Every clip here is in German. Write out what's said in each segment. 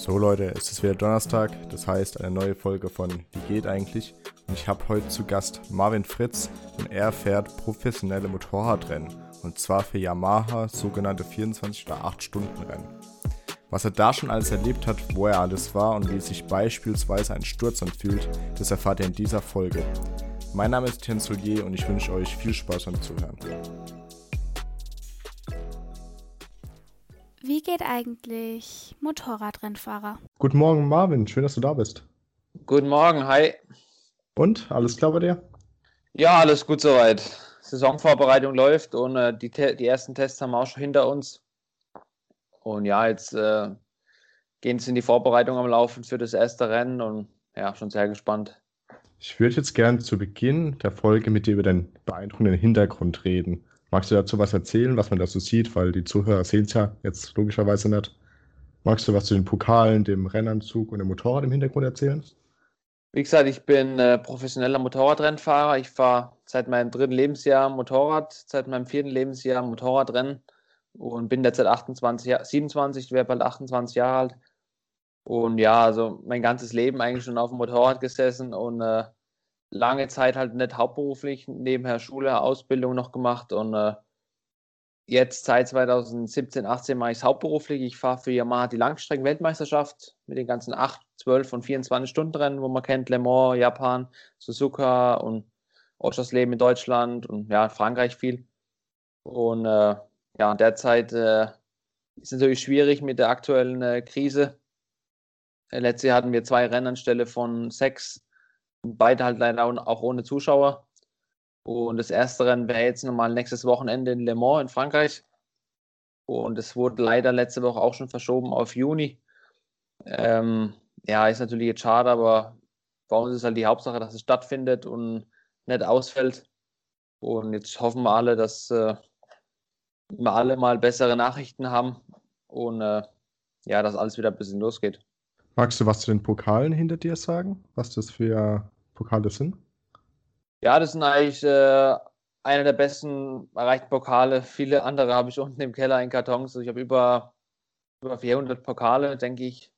So Leute, es ist wieder Donnerstag, das heißt eine neue Folge von Wie geht eigentlich? Und ich habe heute zu Gast Marvin Fritz und er fährt professionelle Motorradrennen und zwar für Yamaha sogenannte 24 oder 8 Stunden Rennen. Was er da schon alles erlebt hat, wo er alles war und wie sich beispielsweise ein Sturz anfühlt, das erfahrt ihr in dieser Folge. Mein Name ist Etienne Solier und ich wünsche euch viel Spaß beim Zuhören. Geht eigentlich Motorradrennfahrer? Guten Morgen, Marvin. Schön, dass du da bist. Guten Morgen, hi. Und, alles klar bei dir? Ja, alles gut soweit. Saisonvorbereitung läuft und äh, die, die ersten Tests haben wir auch schon hinter uns. Und ja, jetzt äh, gehen es in die Vorbereitung am Laufen für das erste Rennen und ja, schon sehr gespannt. Ich würde jetzt gerne zu Beginn der Folge mit dir über deinen beeindruckenden Hintergrund reden. Magst du dazu was erzählen, was man da so sieht? Weil die Zuhörer sehen es ja jetzt logischerweise nicht. Magst du was zu den Pokalen, dem Rennanzug und dem Motorrad im Hintergrund erzählen? Wie gesagt, ich bin äh, professioneller Motorradrennfahrer. Ich fahre seit meinem dritten Lebensjahr Motorrad, seit meinem vierten Lebensjahr Motorradrennen und bin derzeit 28, 27, wäre bald 28 Jahre alt. Und ja, also mein ganzes Leben eigentlich schon auf dem Motorrad gesessen und äh, lange Zeit halt nicht hauptberuflich, nebenher Schule, Ausbildung noch gemacht und äh, jetzt seit 2017, 18 mache ich es hauptberuflich. Ich fahre für Yamaha die Langstrecken-Weltmeisterschaft mit den ganzen 8, 12 und 24 Stunden Rennen, wo man kennt, Le Mans, Japan, Suzuka und Oschersleben in Deutschland und ja, Frankreich viel. Und äh, ja, derzeit äh, ist natürlich schwierig mit der aktuellen äh, Krise. Letztes Jahr hatten wir zwei Rennen anstelle von sechs Beide halt leider auch ohne Zuschauer. Und das erste Rennen wäre jetzt nochmal nächstes Wochenende in Le Mans in Frankreich. Und es wurde leider letzte Woche auch schon verschoben auf Juni. Ähm, ja, ist natürlich jetzt schade, aber bei uns ist halt die Hauptsache, dass es stattfindet und nicht ausfällt. Und jetzt hoffen wir alle, dass äh, wir alle mal bessere Nachrichten haben und äh, ja, dass alles wieder ein bisschen losgeht. Magst du was zu den Pokalen hinter dir sagen? Was das für Pokale sind? Ja, das sind eigentlich äh, einer der besten erreichten Pokale. Viele andere habe ich unten im Keller in Kartons. Also ich habe über, über 400 Pokale, denke ich.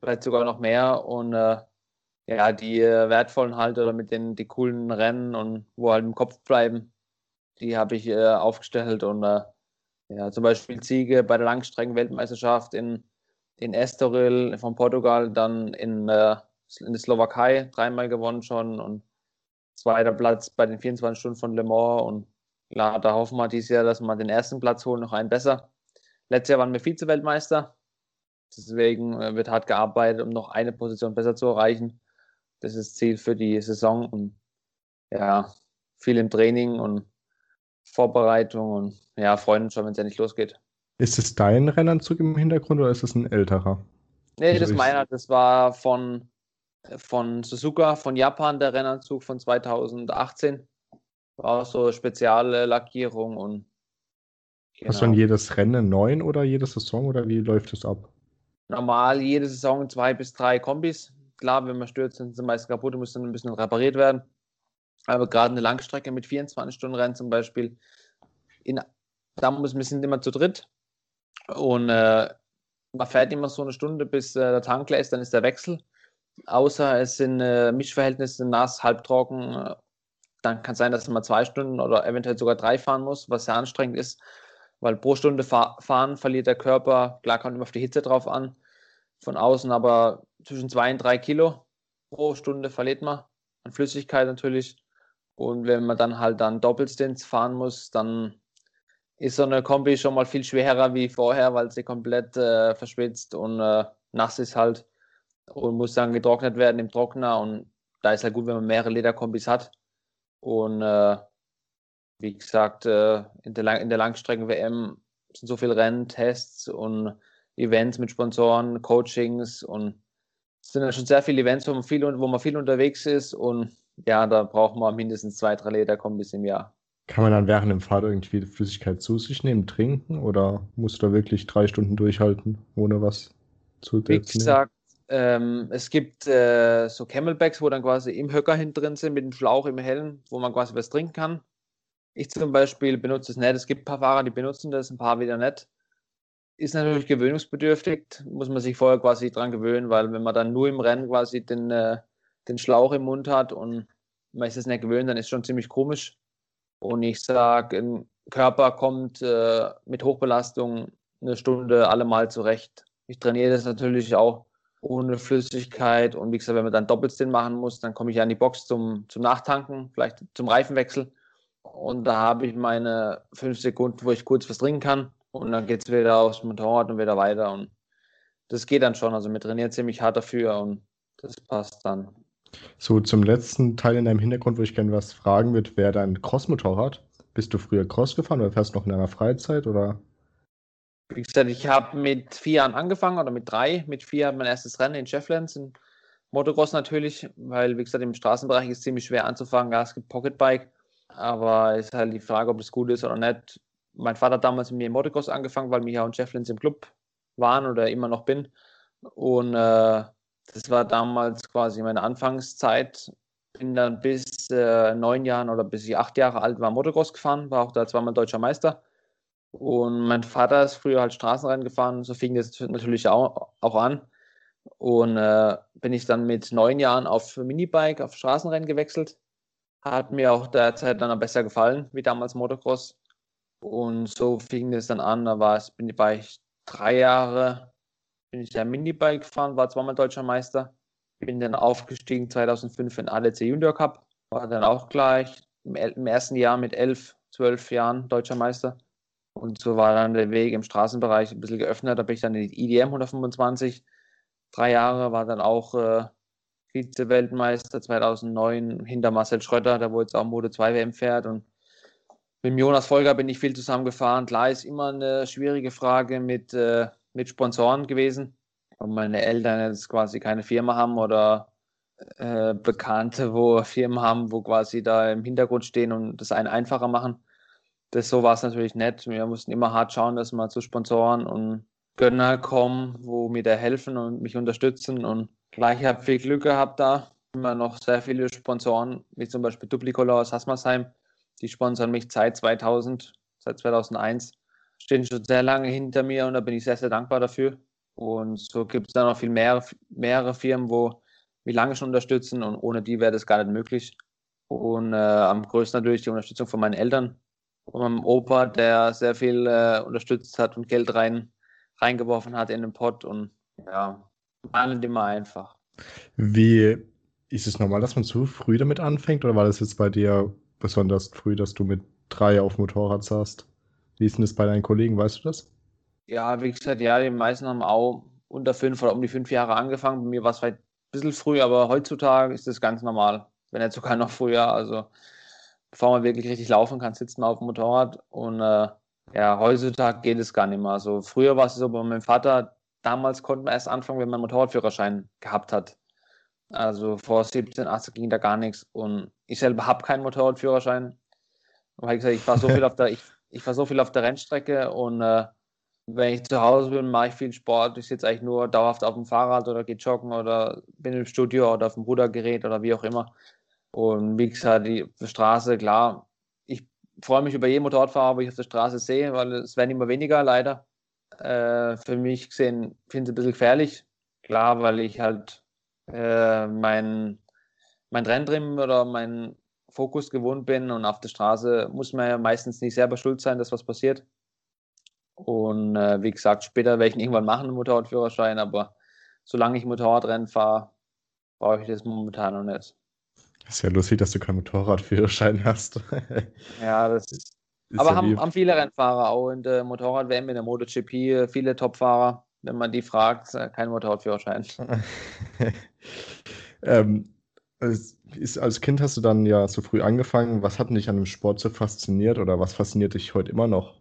Vielleicht sogar noch mehr. Und äh, ja, die äh, wertvollen halt oder mit den die coolen Rennen und wo halt im Kopf bleiben, die habe ich äh, aufgestellt. Und äh, ja, zum Beispiel Siege bei der Langstrecken-Weltmeisterschaft in in Estoril von Portugal, dann in, äh, in der Slowakei dreimal gewonnen schon und zweiter Platz bei den 24 Stunden von Le Mans und klar, da hoffen wir dieses Jahr, dass wir den ersten Platz holen, noch einen besser. Letztes Jahr waren wir Vize-Weltmeister, deswegen äh, wird hart gearbeitet, um noch eine Position besser zu erreichen. Das ist Ziel für die Saison und ja, viel im Training und Vorbereitung und ja, freuen uns schon, wenn es endlich losgeht. Ist es dein Rennanzug im Hintergrund oder ist es ein älterer? Nee, also das ist meiner. Das war von, von Suzuka, von Japan, der Rennanzug von 2018. War auch so spezielle Lackierung und. Genau. Hast du dann jedes Rennen neun oder jede Saison oder wie läuft das ab? Normal jede Saison zwei bis drei Kombis. Klar, wenn man stürzt, sind sie meist kaputt und müssen ein bisschen repariert werden. Aber gerade eine Langstrecke mit 24 Stunden Rennen zum Beispiel, in, da muss, wir sind immer zu dritt und äh, man fährt immer so eine Stunde, bis äh, der Tank leer ist, dann ist der Wechsel. Außer es sind äh, Mischverhältnisse nass, halbtrocken, äh, dann kann es sein, dass man zwei Stunden oder eventuell sogar drei fahren muss, was sehr anstrengend ist, weil pro Stunde fahr fahren verliert der Körper, klar kommt immer auf die Hitze drauf an, von außen, aber zwischen zwei und drei Kilo pro Stunde verliert man an Flüssigkeit natürlich. Und wenn man dann halt dann Doppelstints fahren muss, dann ist so eine Kombi schon mal viel schwerer wie vorher, weil sie komplett äh, verschwitzt und äh, nass ist halt und muss dann getrocknet werden im Trockner und da ist halt gut, wenn man mehrere Lederkombis hat und äh, wie gesagt, äh, in der, Lang der Langstrecken-WM sind so viele Rennen, Tests und Events mit Sponsoren, Coachings und es sind ja schon sehr viele Events, wo man viel, wo man viel unterwegs ist und ja, da braucht man mindestens zwei, drei Lederkombis im Jahr. Kann man dann während dem Fahrt irgendwie Flüssigkeit zu sich nehmen, trinken oder musst du da wirklich drei Stunden durchhalten, ohne was zu Wie gesagt, ähm, es gibt äh, so Camelbacks, wo dann quasi im Höcker hinten drin sind, mit dem Schlauch im Helm, wo man quasi was trinken kann. Ich zum Beispiel benutze es nicht. Es gibt ein paar Fahrer, die benutzen das, ein paar wieder nicht. ist natürlich gewöhnungsbedürftig, muss man sich vorher quasi dran gewöhnen, weil wenn man dann nur im Rennen quasi den, äh, den Schlauch im Mund hat und man ist es nicht gewöhnt, dann ist es schon ziemlich komisch. Und ich sage, ein Körper kommt äh, mit Hochbelastung eine Stunde allemal zurecht. Ich trainiere das natürlich auch ohne Flüssigkeit und wie gesagt, wenn man dann Doppelstint machen muss, dann komme ich an die Box zum, zum Nachtanken, vielleicht zum Reifenwechsel und da habe ich meine fünf Sekunden, wo ich kurz was trinken kann und dann geht es wieder aufs Motorrad und wieder weiter und das geht dann schon. Also wir trainieren ziemlich hart dafür und das passt dann. So, zum letzten Teil in deinem Hintergrund, wo ich gerne was fragen würde, wäre dein Cross-Motorrad. Bist du früher Cross gefahren oder fährst du noch in deiner Freizeit oder? Wie gesagt, ich habe mit vier Jahren angefangen oder mit drei. Mit vier hat mein erstes Rennen in Shefflands, in Motocross natürlich, weil, wie gesagt, im Straßenbereich ist es ziemlich schwer anzufangen. Ja, es gibt Pocketbike, aber es ist halt die Frage, ob das gut ist oder nicht. Mein Vater hat damals mit mir im Motocross angefangen, weil Micha und Shefflands im Club waren oder immer noch bin. Und äh, das war damals quasi meine Anfangszeit. Bin dann bis äh, neun Jahren oder bis ich acht Jahre alt war Motocross gefahren, war auch da zweimal deutscher Meister. Und mein Vater ist früher halt Straßenrennen gefahren, so fing das natürlich auch, auch an. Und äh, bin ich dann mit neun Jahren auf Minibike, auf Straßenrennen gewechselt. Hat mir auch derzeit dann besser gefallen, wie damals Motocross. Und so fing es dann an, da war, es, bin, ich drei Jahre bin ich ja Minibike gefahren, war zweimal deutscher Meister. Bin dann aufgestiegen 2005 in ADC Junior Cup, war dann auch gleich im, im ersten Jahr mit elf, zwölf Jahren deutscher Meister. Und so war dann der Weg im Straßenbereich ein bisschen geöffnet. Da bin ich dann in die IDM 125. Drei Jahre war dann auch äh, Vize-Weltmeister 2009 hinter Marcel Schröter, der wo jetzt auch Mode 2 WM fährt. Und mit Jonas Folger bin ich viel zusammengefahren. Klar ist immer eine schwierige Frage mit äh, mit Sponsoren gewesen. Und meine Eltern jetzt quasi keine Firma haben oder äh, Bekannte, wo Firmen haben, wo quasi da im Hintergrund stehen und das einen einfacher machen. Das so war es natürlich nett. Wir mussten immer hart schauen, dass wir zu Sponsoren und Gönner kommen, wo mir da helfen und mich unterstützen. Und gleich habe viel Glück gehabt da. Immer noch sehr viele Sponsoren, wie zum Beispiel Duplicolor aus Hasmersheim. Die sponsern mich seit 2000, seit 2001 stehen schon sehr lange hinter mir und da bin ich sehr, sehr dankbar dafür. Und so gibt es dann noch viel mehr, mehrere Firmen, wo mich lange schon unterstützen und ohne die wäre das gar nicht möglich. Und äh, am größten natürlich die Unterstützung von meinen Eltern und meinem Opa, der sehr viel äh, unterstützt hat und Geld rein, reingeworfen hat in den Pott und ja, nicht immer einfach. Wie ist es normal, dass man zu früh damit anfängt oder war das jetzt bei dir besonders früh, dass du mit drei auf Motorrad saßt? Wie ist denn das bei deinen Kollegen, weißt du das? Ja, wie gesagt, ja, die meisten haben auch unter fünf oder um die fünf Jahre angefangen. Bei mir war es vielleicht ein bisschen früh, aber heutzutage ist das ganz normal. Wenn nicht sogar noch früher. Also bevor man wirklich richtig laufen kann, sitzt man auf dem Motorrad. Und äh, ja, heutzutage geht es gar nicht mehr. Also früher war es so bei meinem Vater, damals konnte man erst anfangen, wenn man einen Motorradführerschein gehabt hat. Also vor 17, 18 ging da gar nichts. Und ich selber habe keinen Motorradführerschein. Und ich gesagt, ich war so viel auf der, ich, ich fahre so viel auf der Rennstrecke und äh, wenn ich zu Hause bin, mache ich viel Sport. Ich sitze eigentlich nur dauerhaft auf dem Fahrrad oder gehe joggen oder bin im Studio oder auf dem Rudergerät oder wie auch immer. Und wie gesagt, die Straße, klar, ich freue mich über jeden Motorradfahrer, wo ich auf der Straße sehe, weil es werden immer weniger, leider. Äh, für mich gesehen finde ich es ein bisschen gefährlich. Klar, weil ich halt äh, mein, mein Renntrim oder mein Fokus gewohnt bin und auf der Straße muss man ja meistens nicht selber schuld sein, dass was passiert. Und äh, wie gesagt, später werde ich irgendwann machen, einen Motorradführerschein, aber solange ich Motorradrennen fahre, brauche ich das momentan noch nicht. Das ist ja lustig, dass du keinen Motorradführerschein hast. ja, das ist. ist aber ja haben, haben, viele Rennfahrer auch in der Motorrad-WM, in der MotoGP, viele Topfahrer, wenn man die fragt, äh, kein Motorradführerschein. ähm, ist, als Kind hast du dann ja so früh angefangen. Was hat dich an dem Sport so fasziniert oder was fasziniert dich heute immer noch?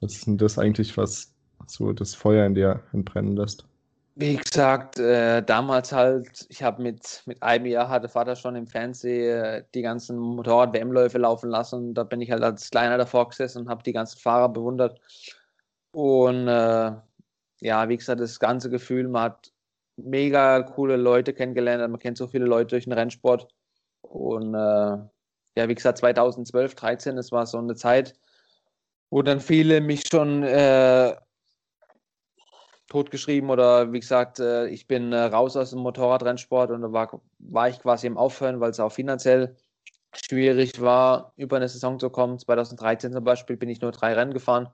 Was ist denn das eigentlich, was so das Feuer in dir entbrennen lässt? Wie gesagt, äh, damals halt, ich habe mit, mit einem Jahr hatte Vater schon im Fernsehen äh, die ganzen Motorrad-WM-Läufe laufen lassen. Da bin ich halt als Kleiner davor gesessen und habe die ganzen Fahrer bewundert. Und äh, ja, wie gesagt, das ganze Gefühl, man hat mega coole Leute kennengelernt. Man kennt so viele Leute durch den Rennsport. Und äh, ja, wie gesagt, 2012, 13, das war so eine Zeit, wo dann viele mich schon äh, totgeschrieben oder wie gesagt, äh, ich bin äh, raus aus dem Motorradrennsport und da war, war ich quasi im Aufhören, weil es auch finanziell schwierig war, über eine Saison zu kommen. 2013 zum Beispiel bin ich nur drei Rennen gefahren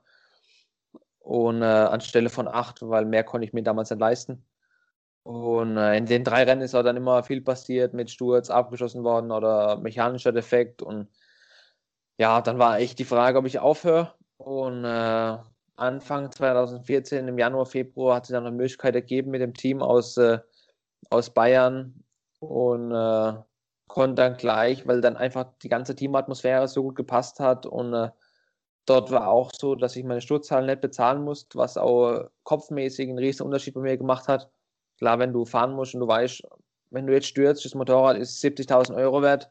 und äh, anstelle von acht, weil mehr konnte ich mir damals nicht leisten. Und äh, in den drei Rennen ist auch dann immer viel passiert, mit Sturz abgeschossen worden oder mechanischer Defekt. Und ja, dann war echt die Frage, ob ich aufhöre. Und äh, Anfang 2014, im Januar, Februar, hat sich dann eine Möglichkeit ergeben mit dem Team aus, äh, aus Bayern und äh, konnte dann gleich, weil dann einfach die ganze Teamatmosphäre so gut gepasst hat und äh, dort war auch so, dass ich meine Sturzzahlen nicht bezahlen musste, was auch kopfmäßig einen riesen Unterschied bei mir gemacht hat. Klar, wenn du fahren musst und du weißt, wenn du jetzt stürzt, das Motorrad ist 70.000 Euro wert,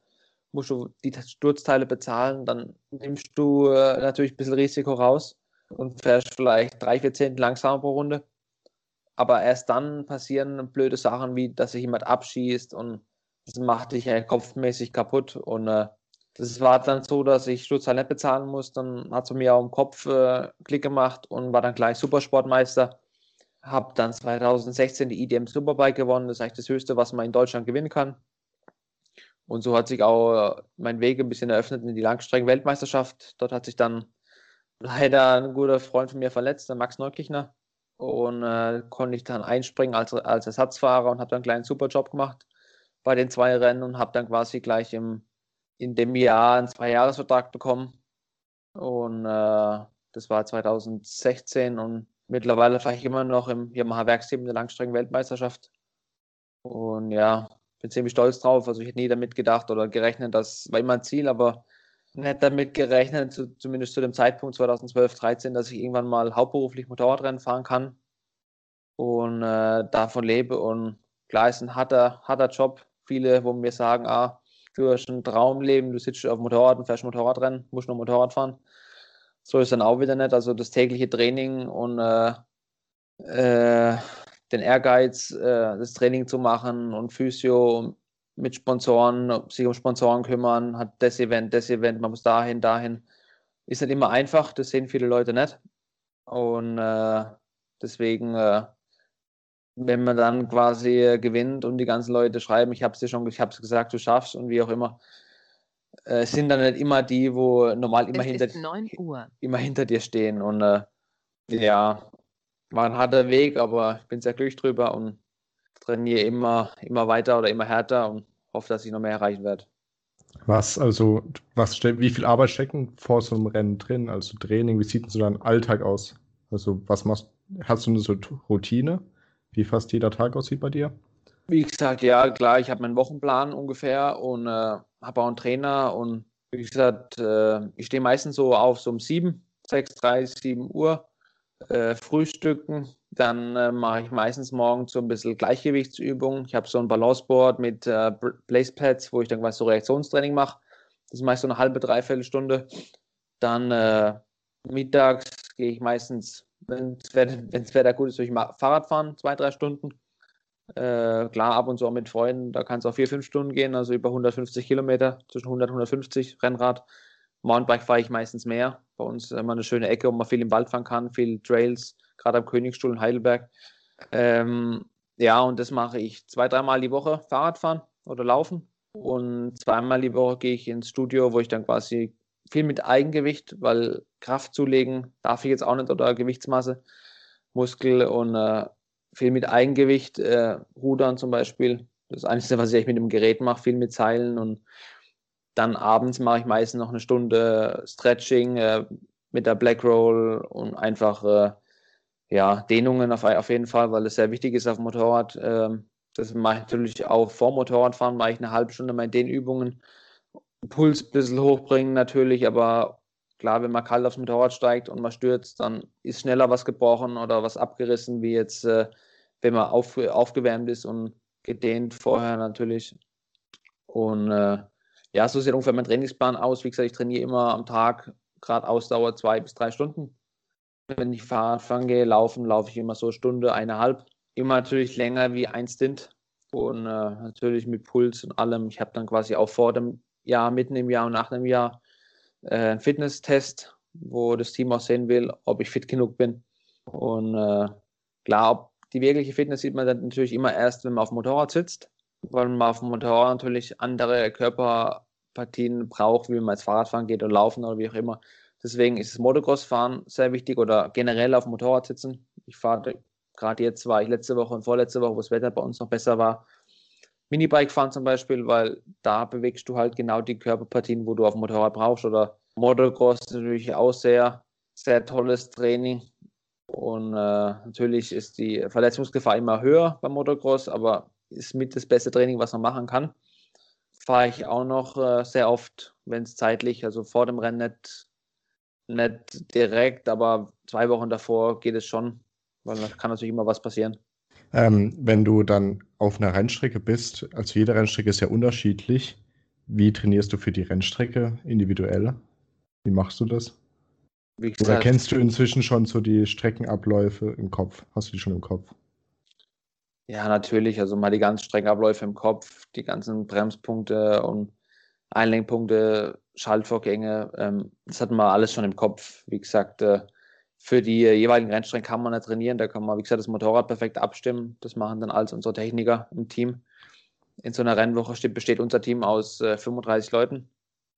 musst du die Sturzteile bezahlen, dann nimmst du äh, natürlich ein bisschen Risiko raus und fährst vielleicht drei, vier Zehntel langsamer pro Runde. Aber erst dann passieren blöde Sachen, wie dass sich jemand abschießt und das macht dich ja kopfmäßig kaputt. Und äh, das war dann so, dass ich Sturzteil nicht bezahlen muss. Dann hat es mir auch im Kopf äh, Klick gemacht und war dann gleich Supersportmeister habe dann 2016 die IDM Superbike gewonnen. Das ist eigentlich das Höchste, was man in Deutschland gewinnen kann. Und so hat sich auch mein Weg ein bisschen eröffnet in die Langstrecken-Weltmeisterschaft. Dort hat sich dann leider ein guter Freund von mir verletzt, der Max Neukichner. Und äh, konnte ich dann einspringen als, als Ersatzfahrer und habe dann einen kleinen Superjob gemacht bei den zwei Rennen und habe dann quasi gleich im, in dem Jahr einen Zwei-Jahres-Vertrag bekommen. Und äh, das war 2016 und Mittlerweile fahre ich immer noch im Yamaha-Werksteam der Langstrecken-Weltmeisterschaft. Und ja, bin ziemlich stolz drauf. Also ich hätte nie damit gedacht oder gerechnet, das war immer ein Ziel, aber nicht damit gerechnet, zu, zumindest zu dem Zeitpunkt 2012, 13, dass ich irgendwann mal hauptberuflich Motorradrennen fahren kann und äh, davon lebe. Und klar ist ein harter, harter Job. Viele, wo mir sagen, ah, du hast ein Traumleben, du sitzt auf Motorrad und fährst Motorradrennen, musst nur Motorrad fahren. So ist dann auch wieder nicht. Also das tägliche Training und äh, äh, den Ehrgeiz, äh, das Training zu machen und Physio mit Sponsoren, sich um Sponsoren kümmern, hat das Event, das Event, man muss dahin, dahin. Ist nicht immer einfach, das sehen viele Leute nicht. Und äh, deswegen, äh, wenn man dann quasi gewinnt und die ganzen Leute schreiben, ich habe es dir schon, ich habe es gesagt, du schaffst und wie auch immer, äh, sind dann nicht immer die, wo normal immer, hinter, immer hinter dir stehen. Und äh, ja, war ein harter Weg, aber ich bin sehr glücklich drüber und trainiere immer, immer weiter oder immer härter und hoffe, dass ich noch mehr erreichen werde. Was, also, was wie viel Arbeit stecken vor so einem Rennen drin? Also Training, wie sieht denn so dein Alltag aus? Also, was machst hast du eine so Routine, wie fast jeder Tag aussieht bei dir? Wie gesagt, ja, klar, ich habe meinen Wochenplan ungefähr und äh, habe auch einen Trainer und wie gesagt, äh, ich stehe meistens so auf so um 7, 6, 3, 7 Uhr, äh, frühstücken. Dann äh, mache ich meistens morgens so ein bisschen Gleichgewichtsübungen. Ich habe so ein Balanceboard mit äh, Placepads, wo ich dann quasi so Reaktionstraining mache. Das ist meist so eine halbe, dreiviertel Stunde. Dann äh, mittags gehe ich meistens, wenn das Wetter gut ist, durch Fahrrad fahren, zwei, drei Stunden. Äh, klar, ab und zu auch mit Freunden, da kann es auch vier, fünf Stunden gehen, also über 150 Kilometer, zwischen 100 und 150 Rennrad. Mountainbike fahre ich meistens mehr. Bei uns immer eine schöne Ecke, wo man viel im Wald fahren kann, viel Trails, gerade am Königstuhl in Heidelberg. Ähm, ja, und das mache ich zwei, dreimal die Woche Fahrrad fahren oder laufen. Und zweimal die Woche gehe ich ins Studio, wo ich dann quasi viel mit Eigengewicht, weil Kraft zulegen darf ich jetzt auch nicht oder Gewichtsmasse, Muskel und äh, viel mit Eigengewicht, äh, Rudern zum Beispiel. Das das, was ich mit dem Gerät mache, viel mit Seilen und dann abends mache ich meistens noch eine Stunde Stretching äh, mit der Black Roll und einfach äh, ja, Dehnungen auf, auf jeden Fall, weil es sehr wichtig ist auf dem Motorrad. Ähm, das mache ich natürlich auch vor Motorradfahren, mache ich eine halbe Stunde meine Dehnübungen. Puls ein bisschen hochbringen natürlich, aber klar, wenn man kalt aufs Motorrad steigt und man stürzt, dann ist schneller was gebrochen oder was abgerissen, wie jetzt, äh, wenn man auf, aufgewärmt ist und gedehnt vorher natürlich. Und äh, ja, so sieht ungefähr mein Trainingsplan aus. Wie gesagt, ich trainiere immer am Tag, gerade Ausdauer zwei bis drei Stunden. Wenn ich Fahrradfahren gehe, laufen, laufe ich immer so eine Stunde, eineinhalb. Immer natürlich länger wie ein Stint und äh, natürlich mit Puls und allem. Ich habe dann quasi auch vor dem Jahr, mitten im Jahr und nach dem Jahr äh, einen Fitnesstest, wo das Team auch sehen will, ob ich fit genug bin. Und äh, klar, ob die wirkliche Fitness sieht man dann natürlich immer erst, wenn man auf dem Motorrad sitzt, weil man auf dem Motorrad natürlich andere Körperpartien braucht, wie man als Fahrradfahren geht oder laufen oder wie auch immer. Deswegen ist das Motocross-Fahren sehr wichtig oder generell auf dem Motorrad sitzen. Ich fahre gerade jetzt, war ich letzte Woche und vorletzte Woche, wo das Wetter bei uns noch besser war, Minibike fahren zum Beispiel, weil da bewegst du halt genau die Körperpartien, wo du auf dem Motorrad brauchst. Oder Motocross ist natürlich auch sehr, sehr tolles Training. Und äh, natürlich ist die Verletzungsgefahr immer höher beim Motocross, aber ist mit das beste Training, was man machen kann. Fahre ich auch noch äh, sehr oft, wenn es zeitlich, also vor dem Rennen nicht, nicht direkt, aber zwei Wochen davor geht es schon, weil da kann natürlich immer was passieren. Ähm, wenn du dann auf einer Rennstrecke bist, also jede Rennstrecke ist ja unterschiedlich. Wie trainierst du für die Rennstrecke individuell? Wie machst du das? Gesagt, Oder kennst du inzwischen schon so die Streckenabläufe im Kopf? Hast du die schon im Kopf? Ja, natürlich. Also mal die ganzen Streckenabläufe im Kopf, die ganzen Bremspunkte und Einlenkpunkte, Schaltvorgänge. Ähm, das hat man alles schon im Kopf. Wie gesagt, äh, für die jeweiligen Rennstrecken kann man nicht trainieren. Da kann man, wie gesagt, das Motorrad perfekt abstimmen. Das machen dann alles unsere Techniker im Team. In so einer Rennwoche besteht unser Team aus äh, 35 Leuten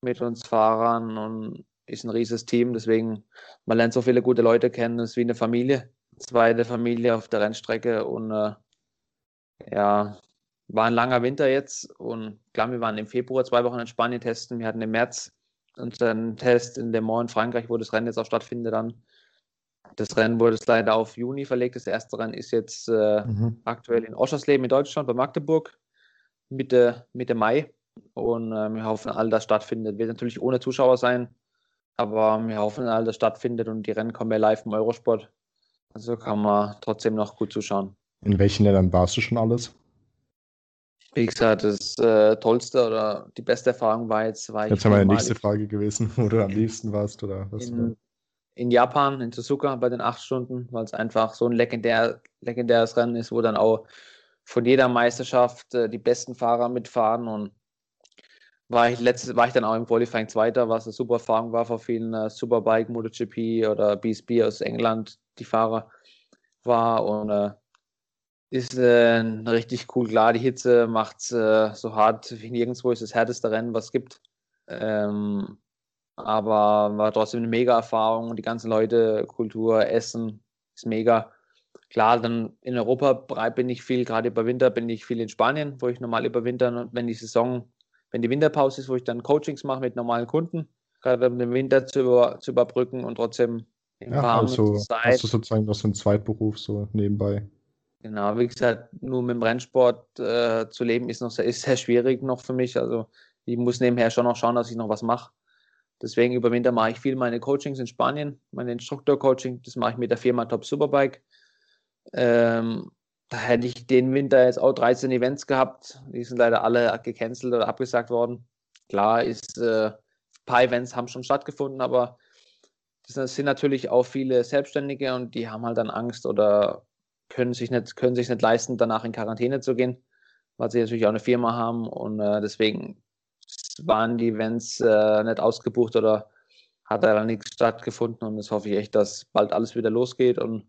mit uns Fahrern und ist ein riesiges Team. Deswegen, man lernt so viele gute Leute kennen. Es ist wie eine Familie. Zweite Familie auf der Rennstrecke und äh, ja, war ein langer Winter jetzt und klar, wir waren im Februar zwei Wochen in Spanien testen. Wir hatten im März unseren Test in Le Mans in Frankreich, wo das Rennen jetzt auch stattfindet dann. Das Rennen wurde leider auf Juni verlegt. Das erste Rennen ist jetzt äh, mhm. aktuell in Oschersleben in Deutschland, bei Magdeburg, Mitte, Mitte Mai. Und äh, wir hoffen, all das stattfindet. Wird natürlich ohne Zuschauer sein, aber wir hoffen, all das stattfindet und die Rennen kommen ja live im Eurosport. Also kann man trotzdem noch gut zuschauen. In welchen Ländern warst du schon alles? Wie gesagt, das äh, tollste oder die beste Erfahrung war jetzt. War jetzt haben wir die nächste Frage gewesen, wo du am liebsten warst oder was? In, in Japan, in Suzuka bei den acht Stunden, weil es einfach so ein legendär, legendäres Rennen ist, wo dann auch von jeder Meisterschaft äh, die besten Fahrer mitfahren und war ich letztes war ich dann auch im Qualifying Zweiter, was eine super Erfahrung war für vielen äh, Superbike, MotoGP oder BSB aus England, die Fahrer war und äh, ist äh, richtig cool. Klar, die Hitze macht es äh, so hart wie nirgendwo, ist das härteste Rennen, was es gibt. Ähm, aber war trotzdem eine mega Erfahrung. Die ganzen Leute, Kultur, Essen ist mega. Klar, dann in Europa bin ich viel, gerade über Winter bin ich viel in Spanien, wo ich normal überwintern und wenn die Saison, wenn die Winterpause ist, wo ich dann Coachings mache mit normalen Kunden, gerade um den Winter zu, über, zu überbrücken und trotzdem im ja, also hast du sozusagen noch so einen Zweitberuf so nebenbei. Genau, wie gesagt, nur mit dem Rennsport äh, zu leben ist noch sehr, ist sehr schwierig noch für mich. Also ich muss nebenher schon noch schauen, dass ich noch was mache. Deswegen über Winter mache ich viel meine Coachings in Spanien, meine Instruktor-Coaching, das mache ich mit der Firma Top Superbike. Ähm, da hätte ich den Winter jetzt auch 13 Events gehabt. Die sind leider alle gecancelt oder abgesagt worden. Klar ist, äh, ein paar Events haben schon stattgefunden, aber das sind natürlich auch viele Selbstständige und die haben halt dann Angst oder können sich nicht, können sich nicht leisten, danach in Quarantäne zu gehen, weil sie natürlich auch eine Firma haben und äh, deswegen waren die Events äh, nicht ausgebucht oder hat da nichts stattgefunden und jetzt hoffe ich echt, dass bald alles wieder losgeht und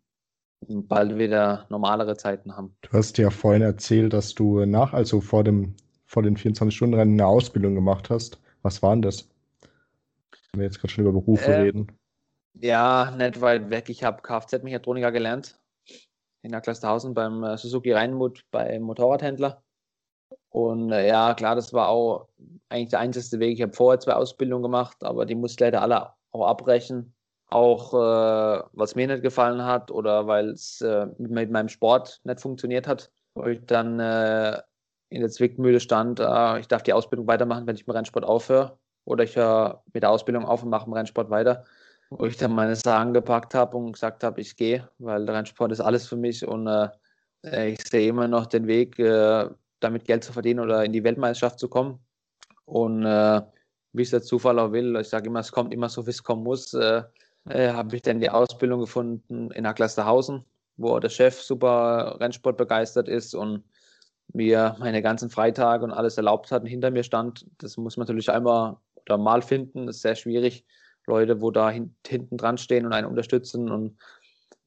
bald wieder normalere Zeiten haben. Du hast ja vorhin erzählt, dass du nach, also vor dem, vor den 24-Stunden-Rennen eine Ausbildung gemacht hast. Was war denn das? Wenn wir jetzt gerade schon über Berufe äh, reden. Ja, nicht weit weg. Ich habe Kfz-Mechatroniker gelernt in Acklershausen beim äh, Suzuki Rheinmut beim Motorradhändler. Und äh, ja, klar, das war auch eigentlich der einzige Weg. Ich habe vorher zwei Ausbildungen gemacht, aber die musste ich leider alle auch abbrechen. Auch äh, was mir nicht gefallen hat oder weil es äh, mit, meinem Sport nicht funktioniert hat, wo ich dann äh, in der Zwickmühle stand, äh, ich darf die Ausbildung weitermachen, wenn ich mit Rennsport aufhöre. Oder ich höre mit der Ausbildung auf und mache im Rennsport weiter. Wo ich dann meine Sagen gepackt habe und gesagt habe, ich gehe, weil der Rennsport ist alles für mich und äh, ich sehe immer noch den Weg, damit Geld zu verdienen oder in die Weltmeisterschaft zu kommen. Und äh, wie es der Zufall auch will, ich sage immer, es kommt immer so, wie es kommen muss, äh, äh, habe ich dann die Ausbildung gefunden in Acklersterhausen, wo der Chef super Rennsport begeistert ist und mir meine ganzen Freitage und alles erlaubt hat und hinter mir stand. Das muss man natürlich einmal oder mal finden, das ist sehr schwierig. Leute, wo da hin, hinten dran stehen und einen unterstützen und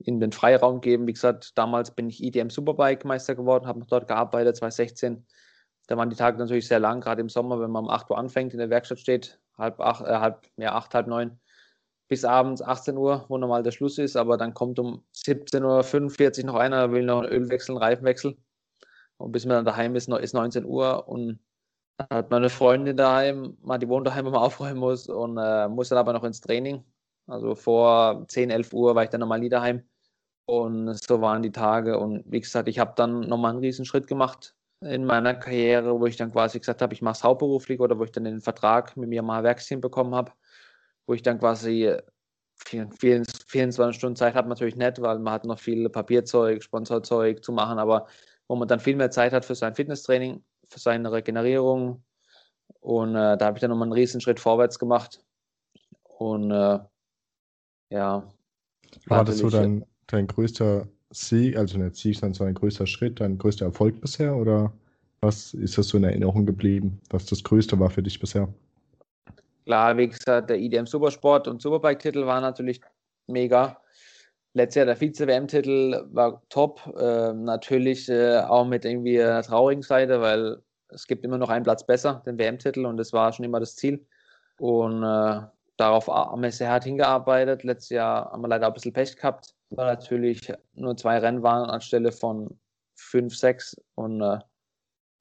ihnen den Freiraum geben. Wie gesagt, damals bin ich IDM Superbike Meister geworden, habe dort gearbeitet, 2016. Da waren die Tage natürlich sehr lang, gerade im Sommer, wenn man um 8 Uhr anfängt, in der Werkstatt steht, halb acht, äh, halb, ja, acht, halb neun, bis abends 18 Uhr, wo normal der Schluss ist, aber dann kommt um 17.45 Uhr noch einer, will noch einen Ölwechsel, einen Reifenwechsel. Und bis man dann daheim ist, ist 19 Uhr und dann hat meine Freundin daheim, mal die wohnt daheim, wo man aufräumen muss und äh, muss dann aber noch ins Training. Also vor 10, 11 Uhr war ich dann nochmal nie daheim. Und so waren die Tage. Und wie gesagt, ich habe dann nochmal einen riesen Schritt gemacht in meiner Karriere, wo ich dann quasi gesagt habe, ich mache es hauptberuflich oder wo ich dann den Vertrag mit mir mal Werksteam bekommen habe, wo ich dann quasi 24 Stunden Zeit habe, natürlich nicht, weil man hat noch viel Papierzeug, Sponsorzeug zu machen, aber wo man dann viel mehr Zeit hat für sein Fitnesstraining, für seine Regenerierung. Und äh, da habe ich dann nochmal einen riesen Schritt vorwärts gemacht. Und äh, ja. War das so dein, dein größter Sieg, also nicht Sieg, sondern so ein größter Schritt, dein größter Erfolg bisher? Oder was ist das so in Erinnerung geblieben, was das Größte war für dich bisher? Klar, wie gesagt, der IDM Supersport und Superbike-Titel war natürlich mega. Letztes Jahr der Vize-WM-Titel war top. Äh, natürlich äh, auch mit irgendwie einer traurigen Seite, weil es gibt immer noch einen Platz besser, den WM-Titel, und das war schon immer das Ziel. Und äh, darauf haben wir sehr hart hingearbeitet. Letztes Jahr haben wir leider ein bisschen Pech gehabt, weil natürlich nur zwei Rennen anstelle von fünf, sechs. Und äh,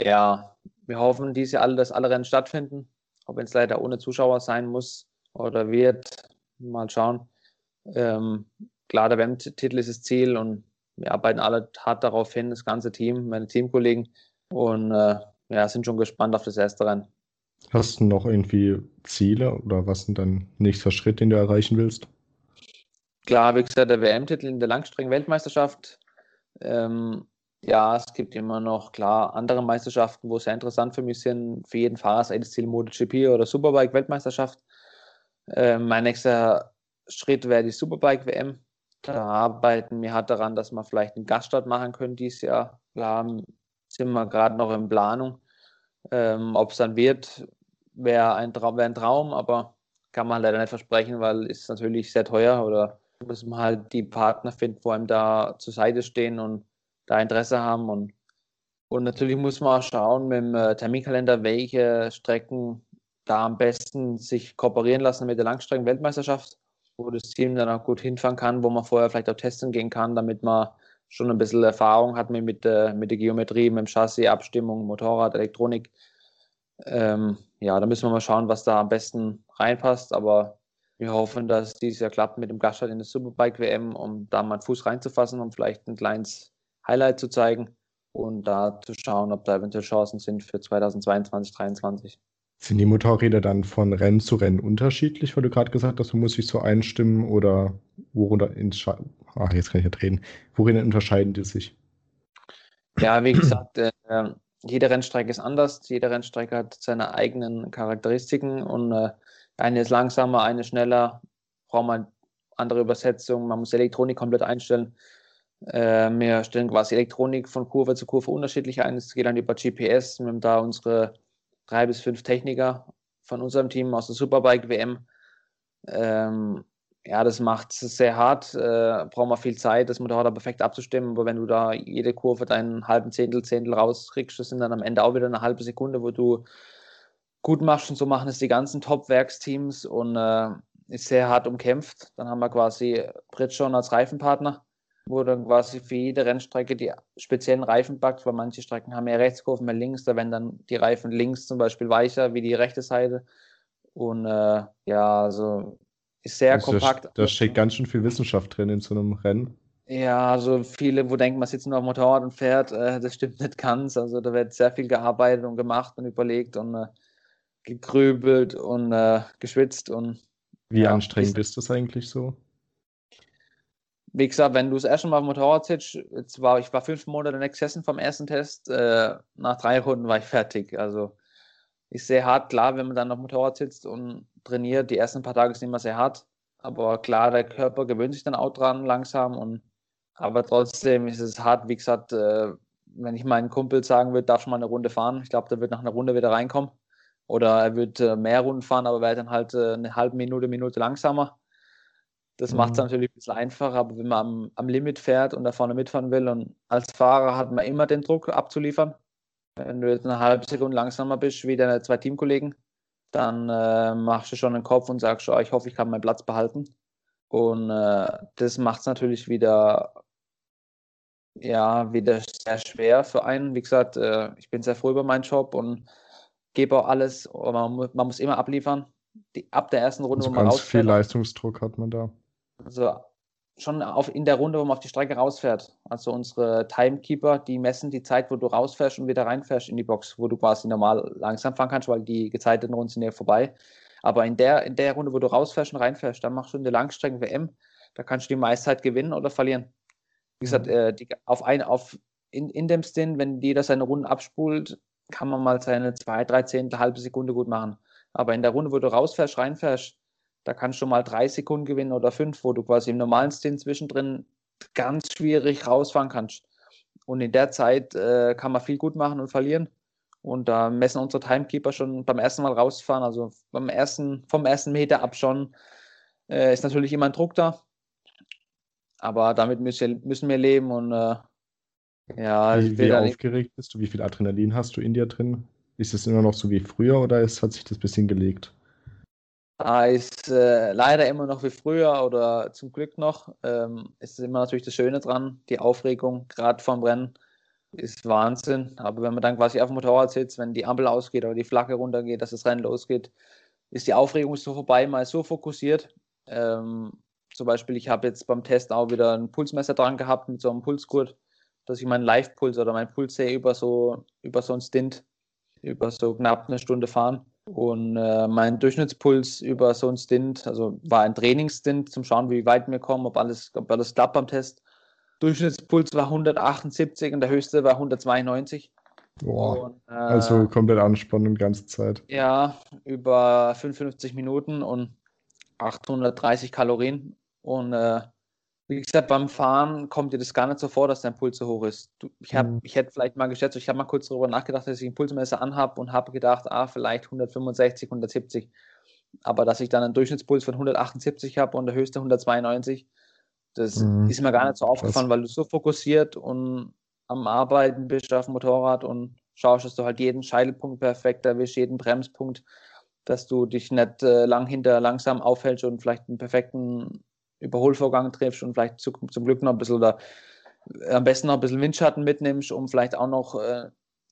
ja, wir hoffen dieses Jahr alle, dass alle Rennen stattfinden. Auch wenn es leider ohne Zuschauer sein muss oder wird. Mal schauen. Ähm, klar, der WM-Titel ist das Ziel und wir arbeiten alle hart darauf hin, das ganze Team, meine Teamkollegen. Und äh, ja, sind schon gespannt auf das erste Rennen. Hast du noch irgendwie Ziele oder was sind dann nächster Schritt, den du erreichen willst? Klar, wie gesagt, der WM-Titel in der Langstrecken-Weltmeisterschaft. Ähm, ja, es gibt immer noch, klar, andere Meisterschaften, wo sehr interessant für mich sind. Für jeden Fahrer ist das Ziel MotoGP oder Superbike-Weltmeisterschaft. Ähm, mein nächster Schritt wäre die Superbike-WM. Da arbeiten wir hart daran, dass wir vielleicht einen Gaststart machen können dieses Jahr. Klar, sind wir gerade noch in Planung. Ähm, Ob es dann wird, wäre ein, wär ein Traum, aber kann man leider nicht versprechen, weil es natürlich sehr teuer oder muss man halt die Partner finden, wo einem da zur Seite stehen und da Interesse haben. Und, und natürlich muss man auch schauen mit dem äh, Terminkalender, welche Strecken da am besten sich kooperieren lassen mit der Langstrecken-Weltmeisterschaft, wo das Team dann auch gut hinfahren kann, wo man vorher vielleicht auch testen gehen kann, damit man schon ein bisschen Erfahrung hat mit, mit, äh, mit der Geometrie, mit dem Chassis, Abstimmung, Motorrad, Elektronik. Ähm, ja, da müssen wir mal schauen, was da am besten reinpasst. Aber wir hoffen, dass es dieses Jahr klappt mit dem Gaststadt in der Superbike WM, um da mal einen Fuß reinzufassen, um vielleicht ein kleines Highlight zu zeigen und da zu schauen, ob da eventuell Chancen sind für 2022, 2023. Sind die Motorräder dann von Rennen zu Rennen unterschiedlich, weil du gerade gesagt hast, du musst dich so einstimmen oder worunter Ach, jetzt kann ich nicht reden. Worin unterscheiden die sich? Ja, wie gesagt, äh, jede Rennstrecke ist anders. Jede Rennstrecke hat seine eigenen Charakteristiken und äh, eine ist langsamer, eine schneller, braucht man andere Übersetzungen, man muss Elektronik komplett einstellen. Äh, wir stellen quasi Elektronik von Kurve zu Kurve unterschiedlich ein. Es geht dann über GPS. Wir haben da unsere drei bis fünf Techniker von unserem Team aus der Superbike WM. Ähm, ja, das macht es sehr hart. Äh, braucht man viel Zeit, das Motorrad perfekt abzustimmen. Aber wenn du da jede Kurve deinen halben Zehntel, Zehntel rauskriegst, das sind dann am Ende auch wieder eine halbe Sekunde, wo du gut machst. Und so machen es die ganzen Top-Werksteams und äh, ist sehr hart umkämpft. Dann haben wir quasi Bridgestone als Reifenpartner, wo dann quasi für jede Rennstrecke die speziellen Reifen packt, weil manche Strecken haben mehr Rechtskurven, mehr links. Da werden dann die Reifen links zum Beispiel weicher wie die rechte Seite. Und äh, ja, also ist sehr also kompakt. Da, da steckt ganz schön viel Wissenschaft drin in so einem Rennen. Ja, also viele, wo denken, man sitzt nur auf dem Motorrad und fährt, äh, das stimmt nicht ganz. Also da wird sehr viel gearbeitet und gemacht und überlegt und äh, gegrübelt und äh, geschwitzt und wie ja, anstrengend ist, ist das eigentlich so? Wie gesagt, wenn du das erste Mal auf dem Motorrad sitzt, jetzt war, ich war fünf Monate nicht gesessen vom ersten Test, äh, nach drei Runden war ich fertig. Also ist sehr hart, klar, wenn man dann auf dem Motorrad sitzt und trainiert. Die ersten paar Tage sind immer sehr hart, aber klar, der Körper gewöhnt sich dann auch dran langsam. Und, aber trotzdem ist es hart, wie gesagt, äh, wenn ich meinen Kumpel sagen würde, darf schon mal eine Runde fahren. Ich glaube, der wird nach einer Runde wieder reinkommen. Oder er wird äh, mehr Runden fahren, aber wäre dann halt äh, eine halbe Minute, Minute langsamer. Das mhm. macht es natürlich ein bisschen einfacher, aber wenn man am, am Limit fährt und da vorne mitfahren will und als Fahrer hat man immer den Druck abzuliefern. Wenn du jetzt eine halbe Sekunde langsamer bist wie deine zwei Teamkollegen, dann äh, machst du schon den Kopf und sagst, oh, ich hoffe, ich kann meinen Platz behalten. Und äh, das macht es natürlich wieder, ja, wieder sehr schwer für einen. Wie gesagt, äh, ich bin sehr froh über meinen Job und gebe auch alles. Man, man muss immer abliefern. Die, ab der ersten Runde, also wo man ganz rausfährt. viel Leistungsdruck hat man da. Also schon auf, in der Runde, wo man auf die Strecke rausfährt. Also unsere Timekeeper, die messen die Zeit, wo du rausfährst und wieder reinfährst in die Box, wo du quasi normal langsam fahren kannst, weil die gezeiteten Runden sind ja vorbei. Aber in der, in der Runde, wo du rausfährst und reinfährst, dann machst du eine Langstrecken-WM, da kannst du die Meistzeit gewinnen oder verlieren. Wie gesagt, mhm. äh, die, auf ein, auf, in, in dem Stint, wenn jeder seine Runden abspult, kann man mal seine zwei, drei Zehntel, halbe Sekunde gut machen. Aber in der Runde, wo du rausfährst, reinfährst, da kannst du mal drei Sekunden gewinnen oder fünf, wo du quasi im normalen Stint zwischendrin ganz schwierig rausfahren kannst. Und in der Zeit äh, kann man viel gut machen und verlieren. Und da messen unsere Timekeeper schon beim ersten Mal rausfahren, also beim ersten, vom ersten Meter ab schon, äh, ist natürlich immer ein Druck da. Aber damit müssen, müssen wir leben und äh, ja. Wie, wie aufgeregt bist du? Wie viel Adrenalin hast du in dir drin? Ist es immer noch so wie früher oder ist, hat sich das ein bisschen gelegt? Ist äh, leider immer noch wie früher oder zum Glück noch. Ähm, ist immer natürlich das Schöne dran, die Aufregung, gerade vom Rennen, ist Wahnsinn. Aber wenn man dann quasi auf dem Motorrad sitzt, wenn die Ampel ausgeht oder die Flagge runtergeht, dass das Rennen losgeht, ist die Aufregung so vorbei, mal so fokussiert. Ähm, zum Beispiel, ich habe jetzt beim Test auch wieder ein Pulsmesser dran gehabt mit so einem Pulsgurt, dass ich meinen Live-Puls oder meinen Puls sehe über so, über so einen Stint, über so knapp eine Stunde fahren. Und äh, mein Durchschnittspuls über so ein Stint, also war ein Trainingsstint zum Schauen, wie weit wir kommen, ob alles, ob alles klappt beim Test. Durchschnittspuls war 178 und der höchste war 192. Boah, und, äh, also komplett Anspannung die ganze Zeit. Ja, über 55 Minuten und 830 Kalorien. Und äh, wie gesagt, beim Fahren kommt dir das gar nicht so vor, dass dein Puls so hoch ist. Du, ich, hab, mhm. ich hätte vielleicht mal geschätzt, ich habe mal kurz darüber nachgedacht, dass ich ein Pulsmesser anhabe und habe gedacht, ah, vielleicht 165, 170. Aber dass ich dann einen Durchschnittspuls von 178 habe und der höchste 192, das mhm. ist mir gar nicht so aufgefallen, Krass. weil du so fokussiert und am Arbeiten bist auf dem Motorrad und schaust, dass du halt jeden Scheitelpunkt perfekt erwischst, jeden Bremspunkt, dass du dich nicht äh, lang hinter langsam aufhältst und vielleicht einen perfekten Überholvorgang triffst und vielleicht zu, zum Glück noch ein bisschen oder äh, am besten noch ein bisschen Windschatten mitnimmst, um vielleicht auch noch äh,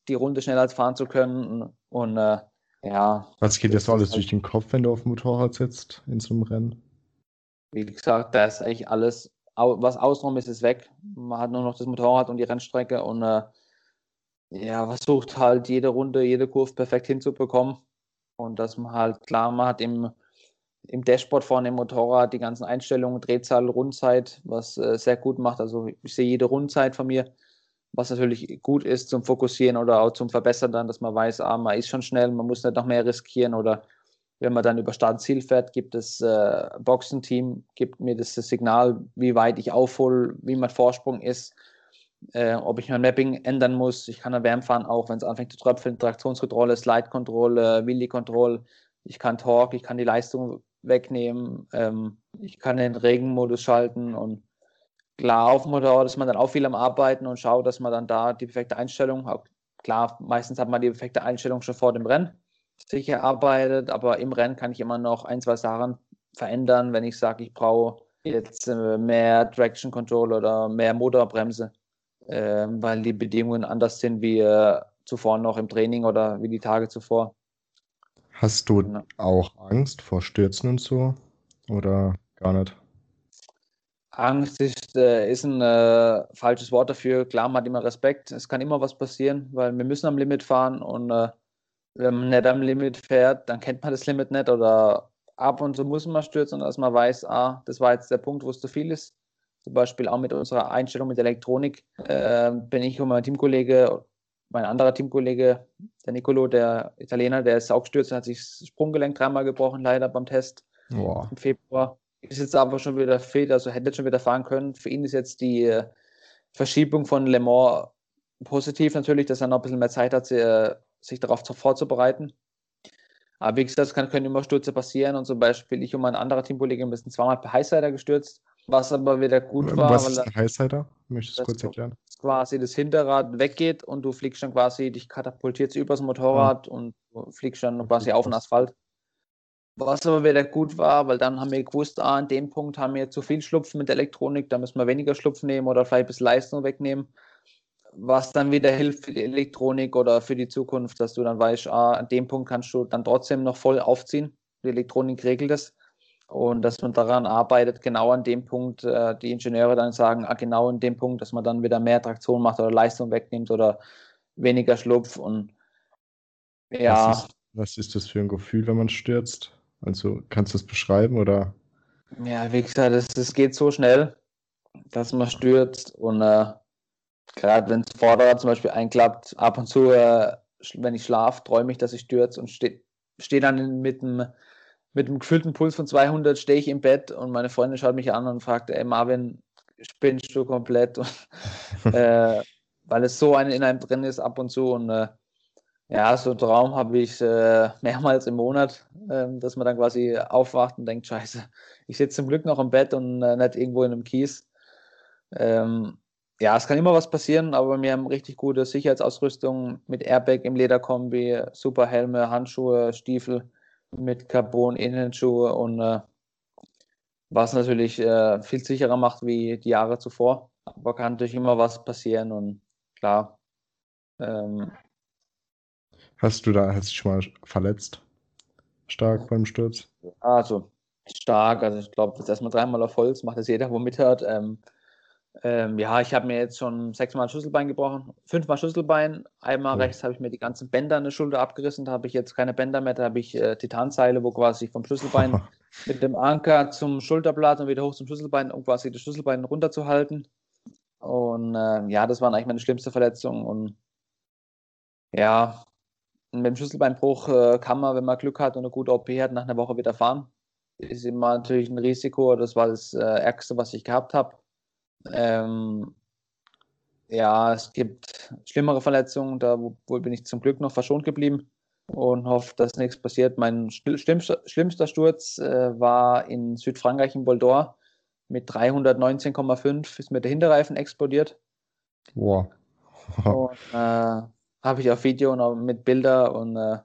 die Runde schneller fahren zu können. Und äh, ja. Was geht jetzt alles durch den Kopf, wenn du auf dem Motorrad sitzt in so einem Rennen? Wie gesagt, da ist eigentlich alles, was außenrum ist, ist weg. Man hat nur noch das Motorrad und die Rennstrecke und äh, ja, versucht halt jede Runde, jede Kurve perfekt hinzubekommen. Und dass man halt, klar, man hat im im Dashboard vorne im Motorrad die ganzen Einstellungen, Drehzahl, Rundzeit, was äh, sehr gut macht. Also ich sehe jede Rundzeit von mir, was natürlich gut ist zum Fokussieren oder auch zum Verbessern dann, dass man weiß, ah, man ist schon schnell, man muss nicht noch mehr riskieren oder wenn man dann über Startziel fährt, gibt das äh, Boxenteam, gibt mir das, das, Signal, wie weit ich aufhole, wie mein Vorsprung ist, äh, ob ich mein Mapping ändern muss. Ich kann erwärmt fahren, auch wenn es anfängt zu tröpfeln, Traktionskontrolle, Slide-Control, Wheelie-Control. Ich kann Torque, ich kann die Leistung wegnehmen. Ähm, ich kann den Regenmodus schalten und klar auf dem Motorrad ist man dann auch viel am Arbeiten und schaut, dass man dann da die perfekte Einstellung hat. Klar, meistens hat man die perfekte Einstellung schon vor dem Rennen sich erarbeitet, aber im Rennen kann ich immer noch ein, zwei Sachen verändern, wenn ich sage, ich brauche jetzt äh, mehr Traction Control oder mehr Motorbremse, äh, weil die Bedingungen anders sind wie äh, zuvor noch im Training oder wie die Tage zuvor. Hast du ja. auch Angst vor Stürzen und so? Oder gar nicht? Angst ist, äh, ist ein äh, falsches Wort dafür. Klar, man hat immer Respekt. Es kann immer was passieren, weil wir müssen am Limit fahren und äh, wenn man nicht am Limit fährt, dann kennt man das Limit nicht oder ab und zu muss man stürzen, dass man weiß, ah, das war jetzt der Punkt, wo es zu viel ist. Zum Beispiel auch mit unserer Einstellung mit Elektronik äh, bin ich und mein Teamkollege mein anderer Teamkollege, der Nicolo, der Italiener, der ist auch gestürzt und hat sich das Sprunggelenk dreimal gebrochen, leider beim Test Boah. im Februar. Ist jetzt aber schon wieder fit, also hätte schon wieder fahren können. Für ihn ist jetzt die äh, Verschiebung von Le Mans positiv natürlich, dass er noch ein bisschen mehr Zeit hat, sich darauf vorzubereiten. Aber wie gesagt, es können immer Stürze passieren und zum Beispiel ich und mein anderer Teamkollege müssen zweimal per Highsider gestürzt, was aber wieder gut war. Was ist ein Highsider? Möchtest du kurz erklären? Quasi das Hinterrad weggeht und du fliegst dann quasi, dich katapultierst übers Motorrad oh. und fliegst dann quasi auf den Asphalt. Was aber wieder gut war, weil dann haben wir gewusst, ah, an dem Punkt haben wir zu viel Schlupfen mit Elektronik, da müssen wir weniger Schlupfen nehmen oder vielleicht ein bisschen Leistung wegnehmen. Was dann wieder hilft für die Elektronik oder für die Zukunft, dass du dann weißt, ah, an dem Punkt kannst du dann trotzdem noch voll aufziehen. Die Elektronik regelt das. Und dass man daran arbeitet, genau an dem Punkt, äh, die Ingenieure dann sagen, ah, genau an dem Punkt, dass man dann wieder mehr Traktion macht oder Leistung wegnimmt oder weniger Schlupf. Und ja. Was ist, was ist das für ein Gefühl, wenn man stürzt? Also kannst du das beschreiben oder? Ja, wie gesagt, es, es geht so schnell, dass man stürzt und äh, gerade wenn das Vorderrad zum Beispiel einklappt, ab und zu, äh, wenn ich schlafe, träume ich, dass ich stürze und stehe steh dann mit einem mit einem gefüllten Puls von 200 stehe ich im Bett und meine Freundin schaut mich an und fragt, ey Marvin, spinnst du komplett? Und, äh, weil es so ein in einem drin ist ab und zu und äh, ja, so einen Traum habe ich äh, mehrmals im Monat, äh, dass man dann quasi aufwacht und denkt, scheiße, ich sitze zum Glück noch im Bett und äh, nicht irgendwo in einem Kies. Ähm, ja, es kann immer was passieren, aber wir haben richtig gute Sicherheitsausrüstung mit Airbag im Lederkombi, super Helme, Handschuhe, Stiefel mit Carbon-Innenschuhe und äh, was natürlich äh, viel sicherer macht wie die Jahre zuvor. Aber kann natürlich immer was passieren und klar, ähm, Hast du da, hast du dich schon mal verletzt? Stark beim Sturz? Also, stark. Also, ich glaube, das erstmal dreimal auf Holz, macht das jeder, wo mithört. Ähm, ähm, ja, ich habe mir jetzt schon sechsmal Schlüsselbein gebrochen, fünfmal Schlüsselbein. Einmal oh. rechts habe ich mir die ganzen Bänder an der Schulter abgerissen, da habe ich jetzt keine Bänder mehr, da habe ich äh, Titanseile, wo quasi vom Schlüsselbein mit dem Anker zum Schulterblatt und wieder hoch zum Schlüsselbein, um quasi das Schlüsselbein runterzuhalten. Und äh, ja, das waren eigentlich meine schlimmste Verletzung. Und ja, mit dem Schlüsselbeinbruch äh, kann man, wenn man Glück hat und eine gute OP hat, nach einer Woche wieder fahren. Ist immer natürlich ein Risiko. Das war das äh, Ärgste, was ich gehabt habe. Ähm, ja, es gibt schlimmere Verletzungen. Da wohl bin ich zum Glück noch verschont geblieben und hoffe, dass nichts passiert. Mein schlimmster, schlimmster Sturz äh, war in Südfrankreich in Boldor. Mit 319,5 ist mir der Hinterreifen explodiert. Wow. und, äh, habe ich auf Video und mit Bilder und äh,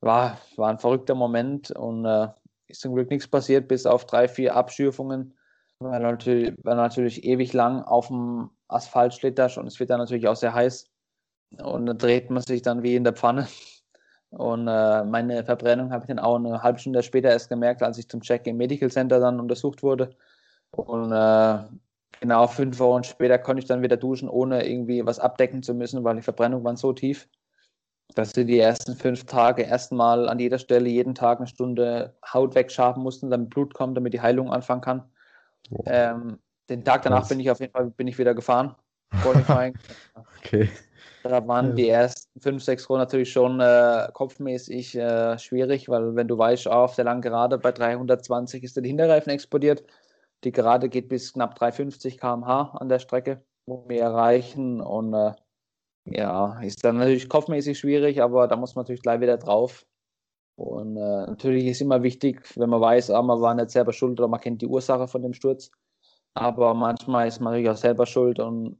war, war ein verrückter Moment und äh, ist zum Glück nichts passiert, bis auf drei, vier Abschürfungen, weil natürlich, weil natürlich ewig lang auf dem Asphalt schlittert und es wird dann natürlich auch sehr heiß und dann dreht man sich dann wie in der Pfanne. Und äh, meine Verbrennung habe ich dann auch eine halbe Stunde später erst gemerkt, als ich zum Check im Medical Center dann untersucht wurde. Und äh, Genau, fünf Wochen später konnte ich dann wieder duschen, ohne irgendwie was abdecken zu müssen, weil die Verbrennungen waren so tief, dass sie die ersten fünf Tage erstmal an jeder Stelle jeden Tag eine Stunde Haut wegschaben mussten, damit Blut kommt, damit die Heilung anfangen kann. Ähm, den Tag danach Was? bin ich auf jeden Fall bin ich wieder gefahren. okay. Da waren die ersten fünf, sechs Runden natürlich schon äh, kopfmäßig äh, schwierig, weil wenn du weißt, auf der langen Gerade bei 320 ist der Hinterreifen explodiert die Gerade geht bis knapp 350 km/h an der Strecke, wo wir erreichen. Und äh, ja, ist dann natürlich kopfmäßig schwierig, aber da muss man natürlich gleich wieder drauf. Und äh, natürlich ist immer wichtig, wenn man weiß, ah, man war nicht selber schuld oder man kennt die Ursache von dem Sturz. Aber manchmal ist man natürlich auch selber schuld und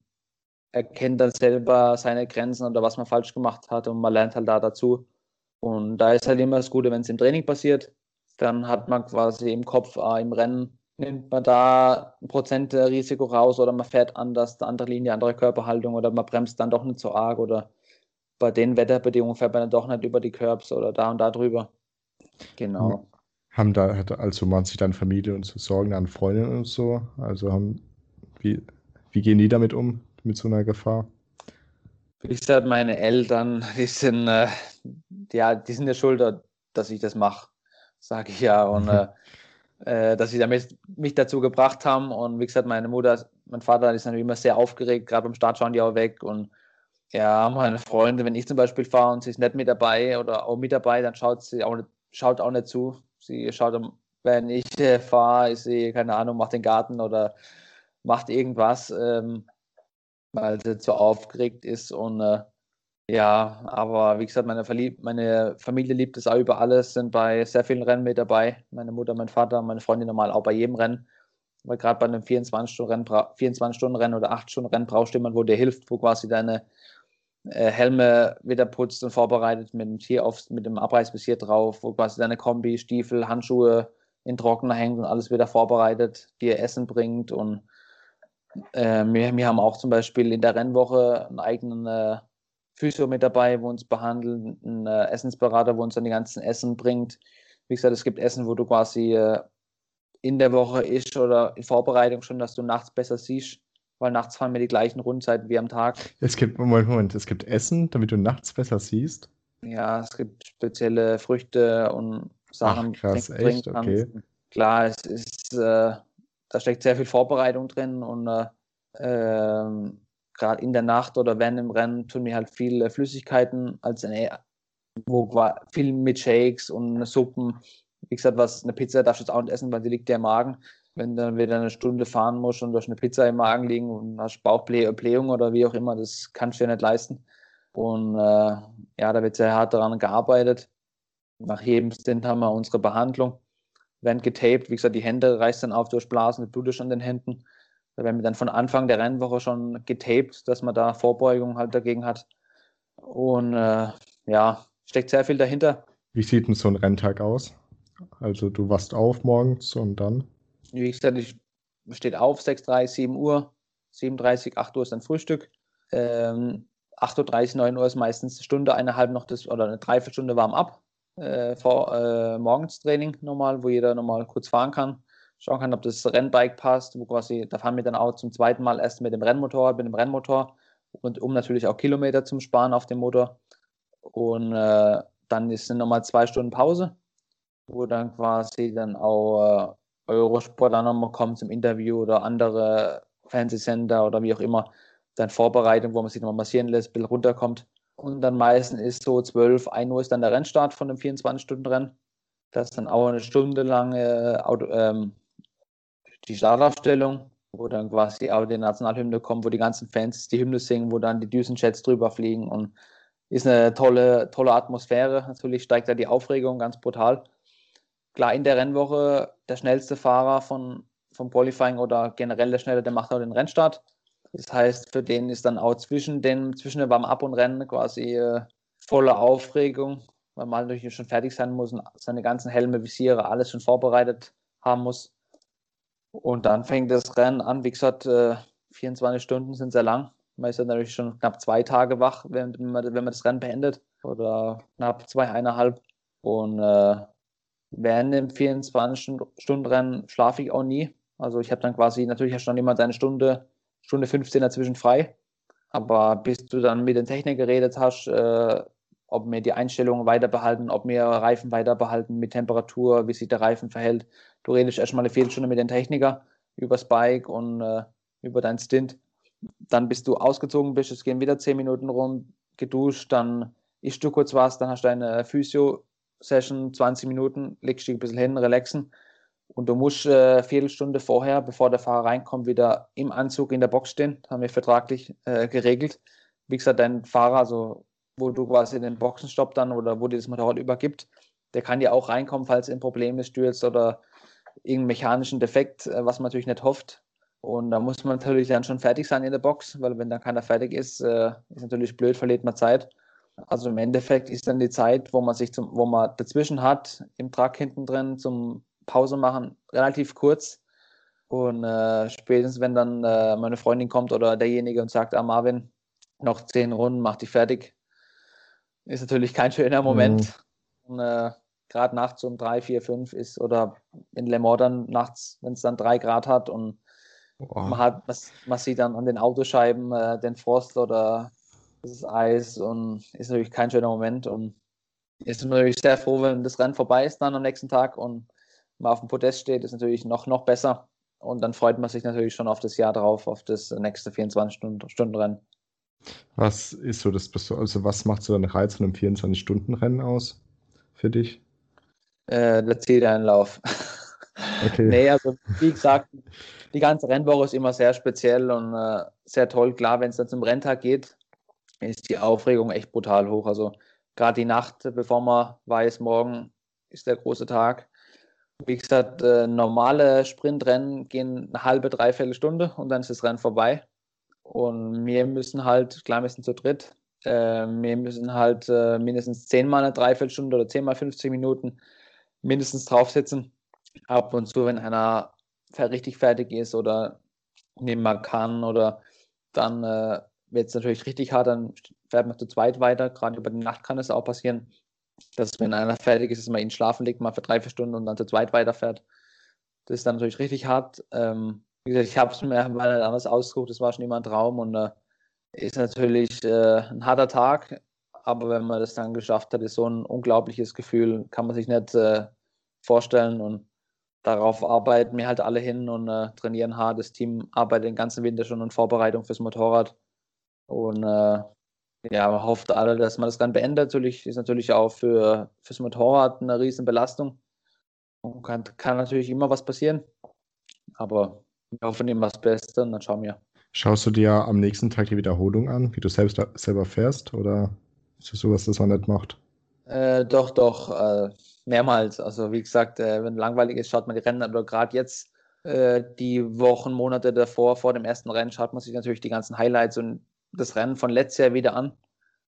erkennt dann selber seine Grenzen oder was man falsch gemacht hat und man lernt halt da dazu. Und da ist halt immer das Gute, wenn es im Training passiert, dann hat man quasi im Kopf, ah, im Rennen nimmt man da ein Prozent Risiko raus oder man fährt anders, eine andere Linie, andere Körperhaltung oder man bremst dann doch nicht so arg oder bei den Wetterbedingungen fährt man dann doch nicht über die Curbs oder da und da drüber. Genau. Haben da, also man sich dann Familie und so Sorgen an Freundinnen und so? Also haben, wie, wie gehen die damit um, mit so einer Gefahr? Wie gesagt, meine Eltern, die sind, äh, ja, die sind ja schuld, dass ich das mache, sage ich ja. Und äh, äh, dass sie damit mich dazu gebracht haben. Und wie gesagt, meine Mutter, mein Vater ist natürlich immer sehr aufgeregt, gerade beim Start schauen die auch weg. Und ja, meine Freunde, wenn ich zum Beispiel fahre und sie ist nicht mit dabei oder auch mit dabei, dann schaut sie auch nicht, schaut auch nicht zu. Sie schaut, wenn ich äh, fahre, ist sie, keine Ahnung, macht den Garten oder macht irgendwas, ähm, weil sie zu aufgeregt ist. Und äh, Ja, aber wie gesagt, meine, Verlieb meine Familie liebt es auch über alles, sind bei sehr vielen Rennen mit dabei. Meine Mutter, mein Vater, meine Freundin normal auch bei jedem Rennen. Weil gerade bei einem 24-Stunden-Rennen 24 oder 8-Stunden-Rennen brauchst du jemanden, wo dir hilft, wo quasi deine Helme wieder putzt und vorbereitet mit dem Tier auf, mit dem Abreißvisier drauf, wo quasi deine Kombi, Stiefel, Handschuhe in Trockner hängt und alles wieder vorbereitet, dir Essen bringt und äh, wir, wir haben auch zum Beispiel in der Rennwoche einen eigenen äh, Physio mit dabei, wo uns behandeln, ein äh, Essensberater, wo uns dann die ganzen Essen bringt. Wie gesagt, es gibt Essen, wo du quasi äh, in der Woche isst oder in Vorbereitung schon, dass du nachts besser siehst, weil nachts fahren wir die gleichen Rundzeiten wie am Tag. Es gibt, Moment, Moment, es gibt Essen, damit du nachts besser siehst? Ja, es gibt spezielle Früchte und Sachen, Ach, krass, echt? Okay. Klar, es ist, äh, da steckt sehr viel Vorbereitung drin und äh, ähm, gerade in der Nacht oder während dem Rennen tun mir halt viele Flüssigkeiten als eine, wo viel mit Shakes und Suppen. Wie gesagt, was eine Pizza darfst du jetzt auch nicht essen, weil die liegt ja im Magen. Wenn dann wieder eine Stunde fahren musst und du hast eine Pizza im Magen liegen und hast Bauchblähung oder wie auch immer, das kannst du ja nicht leisten. Und äh, ja, da wird sehr hart daran gearbeitet. Nach jedem Stint haben wir unsere Behandlung, werden getaped. Wie gesagt, die Hände reißt dann auf durch Blasen, Blut ist an den Händen. Da werden wir dann von Anfang der Rennwoche schon getaped, dass man da Vorbeugung halt dagegen hat. Und äh, ja, steckt sehr viel dahinter. Wie sieht denn so ein Renntag aus? Also du wachst auf morgens und dann? Wie gesagt, ich steht auf, 6.30 7 Uhr, 7.30 8 Uhr ist dann Frühstück. Ähm, 8.30 Uhr, 9 Uhr ist meistens eine Stunde, eineinhalb noch das, oder eine Dreiviertelstunde warm ab äh, vor äh, Morgenstraining normal, wo jeder normal kurz fahren kann schauen kann, ob das Rennbike passt, wo quasi, da fahren wir dann auch zum zweiten Mal erst mit dem Rennmotor, mit dem Rennmotor und um natürlich auch Kilometer zum Sparen auf dem Motor. Und äh, dann ist nochmal zwei Stunden Pause, wo dann quasi dann auch äh, Eurosport dann nochmal kommt zum Interview oder andere Fernsehsender oder wie auch immer, dann Vorbereitung, wo man sich nochmal massieren lässt, ein bisschen runterkommt. Und dann meistens ist so 12, 1 Uhr ist dann der Rennstart von dem 24-Stunden-Rennen. Das ist dann auch eine Stunde lange Auto, ähm, die Startaufstellung, wo dann quasi auch die Nationalhymne kommt, wo die ganzen Fans die Hymne singen, wo dann die Düsenjets drüber fliegen und ist eine tolle, tolle Atmosphäre. Natürlich steigt da die Aufregung ganz brutal. Klar, in der Rennwoche der schnellste Fahrer von, vom Qualifying oder generell der Schnelle, der macht auch den Rennstart. Das heißt, für den ist dann auch zwischen den, zwischen dem Warm-up und Rennen quasi äh, volle Aufregung, weil man natürlich schon fertig sein muss und seine ganzen Helme, Visiere, alles schon vorbereitet haben muss. Und dann fängt das Rennen an. Wie gesagt, 24 äh, Stunden sind sehr lang. Man ist ja natürlich schon knapp zwei Tage wach, wenn, man, wenn man das Rennen beendet. Oder knapp zwei, eineinhalb. Und äh, während dem 24-Stunden-Rennen schlafe ich auch nie. Also ich habe dann quasi, natürlich hast du dann immer deine Stunde, Stunde 15 dazwischen frei. Aber bis du dann mit den Technik geredet hast, äh, ob wir die Einstellungen weiter behalten, ob wir Reifen weiter behalten mit Temperatur, wie sich der Reifen verhält. Du redest erstmal eine Viertelstunde mit dem Techniker über das Bike und äh, über dein Stint. Dann bist du ausgezogen bist, es gehen wieder zehn Minuten rum, geduscht, dann isst du kurz was, dann hast du eine Physio-Session, 20 Minuten, legst dich ein bisschen hin, relaxen. Und du musst äh, Viertelstunde vorher, bevor der Fahrer reinkommt, wieder im Anzug in der Box stehen. Das haben wir vertraglich äh, geregelt. Wie gesagt, dein Fahrer, also wo du quasi den Boxenstopp dann oder wo dir das Motorrad übergibt, der kann ja auch reinkommen, falls ein Problem ist, stürzt oder irgendeinen mechanischen Defekt, äh, was man natürlich nicht hofft. Und da muss man natürlich dann schon fertig sein in der Box, weil wenn dann keiner fertig ist, äh, ist natürlich blöd, verliert man Zeit. Also im Endeffekt ist dann die Zeit, wo man sich zum, wo man dazwischen hat, im Truck hinten drin zum Pause machen, relativ kurz. Und äh, spätestens, wenn dann äh, meine Freundin kommt oder derjenige und sagt, ah Marvin, noch zehn Runden, mach dich fertig, ist natürlich kein schöner Moment. Mhm. Äh, Gerade nachts um drei, vier, fünf ist oder in Le Mans dann nachts, wenn es dann drei Grad hat und oh. man hat, man sieht dann an den Autoscheiben äh, den Frost oder das Eis und ist natürlich kein schöner Moment und ist natürlich sehr froh, wenn das Rennen vorbei ist dann am nächsten Tag und man auf dem Podest steht, ist natürlich noch, noch besser. Und dann freut man sich natürlich schon auf das Jahr drauf, auf das nächste 24-Stunden-Rennen. Was ist so das, also was macht so einen Reiz von einem 24-Stunden-Rennen aus für dich? Äh, der Zieleinlauf. Okay. nee, also wie gesagt, die ganze Rennwoche ist immer sehr speziell und äh, sehr toll. Klar, wenn es dann zum Renntag geht, ist die Aufregung echt brutal hoch. Also gerade die Nacht, bevor man weiß, morgen ist der große Tag. Wie gesagt, äh, normale Sprintrennen gehen eine halbe, dreiviertel Stunde und dann ist das Rennen vorbei. Und wir müssen halt, klar, wir sind zu dritt, äh, wir müssen halt äh, mindestens zehnmal eine Dreiviertelstunde oder zehnmal 50 Minuten mindestens draufsitzen. Ab und zu, wenn einer richtig fertig ist oder nicht mehr kann oder dann äh, wird es natürlich richtig hart, dann fährt man zu zweit weiter. Gerade über die Nacht kann es auch passieren, dass wenn einer fertig ist, dass man ihn schlafen legt, mal für drei, vier Stunden und dann zu zweit weiterfährt. Das ist dann natürlich richtig hart. Ähm, wie gesagt, ich habe es mir mal anders ausgesucht, das war schon immer ein Traum und äh, ist natürlich äh, ein harter Tag, aber wenn man das dann geschafft hat, ist so ein unglaubliches Gefühl, kann man sich nicht äh, vorstellen und darauf arbeiten wir halt alle hin und äh, trainieren hart. Das Team arbeitet den ganzen Winter schon in Vorbereitung fürs Motorrad und äh, ja, man hofft alle, dass man das dann beendet. Natürlich ist natürlich auch für fürs Motorrad eine riesen Belastung und kann, kann natürlich immer was passieren, aber wir hoffen immer das Beste und dann schauen wir. Schaust du dir am nächsten Tag die Wiederholung an, wie du selbst selber fährst, oder ist das sowas, das man nicht macht? Äh, doch, doch, äh, mehrmals. Also wie gesagt, äh, wenn langweilig ist, schaut man die Rennen, aber gerade jetzt äh, die Wochen, Monate davor, vor dem ersten Rennen, schaut man sich natürlich die ganzen Highlights und das Rennen von letztes Jahr wieder an,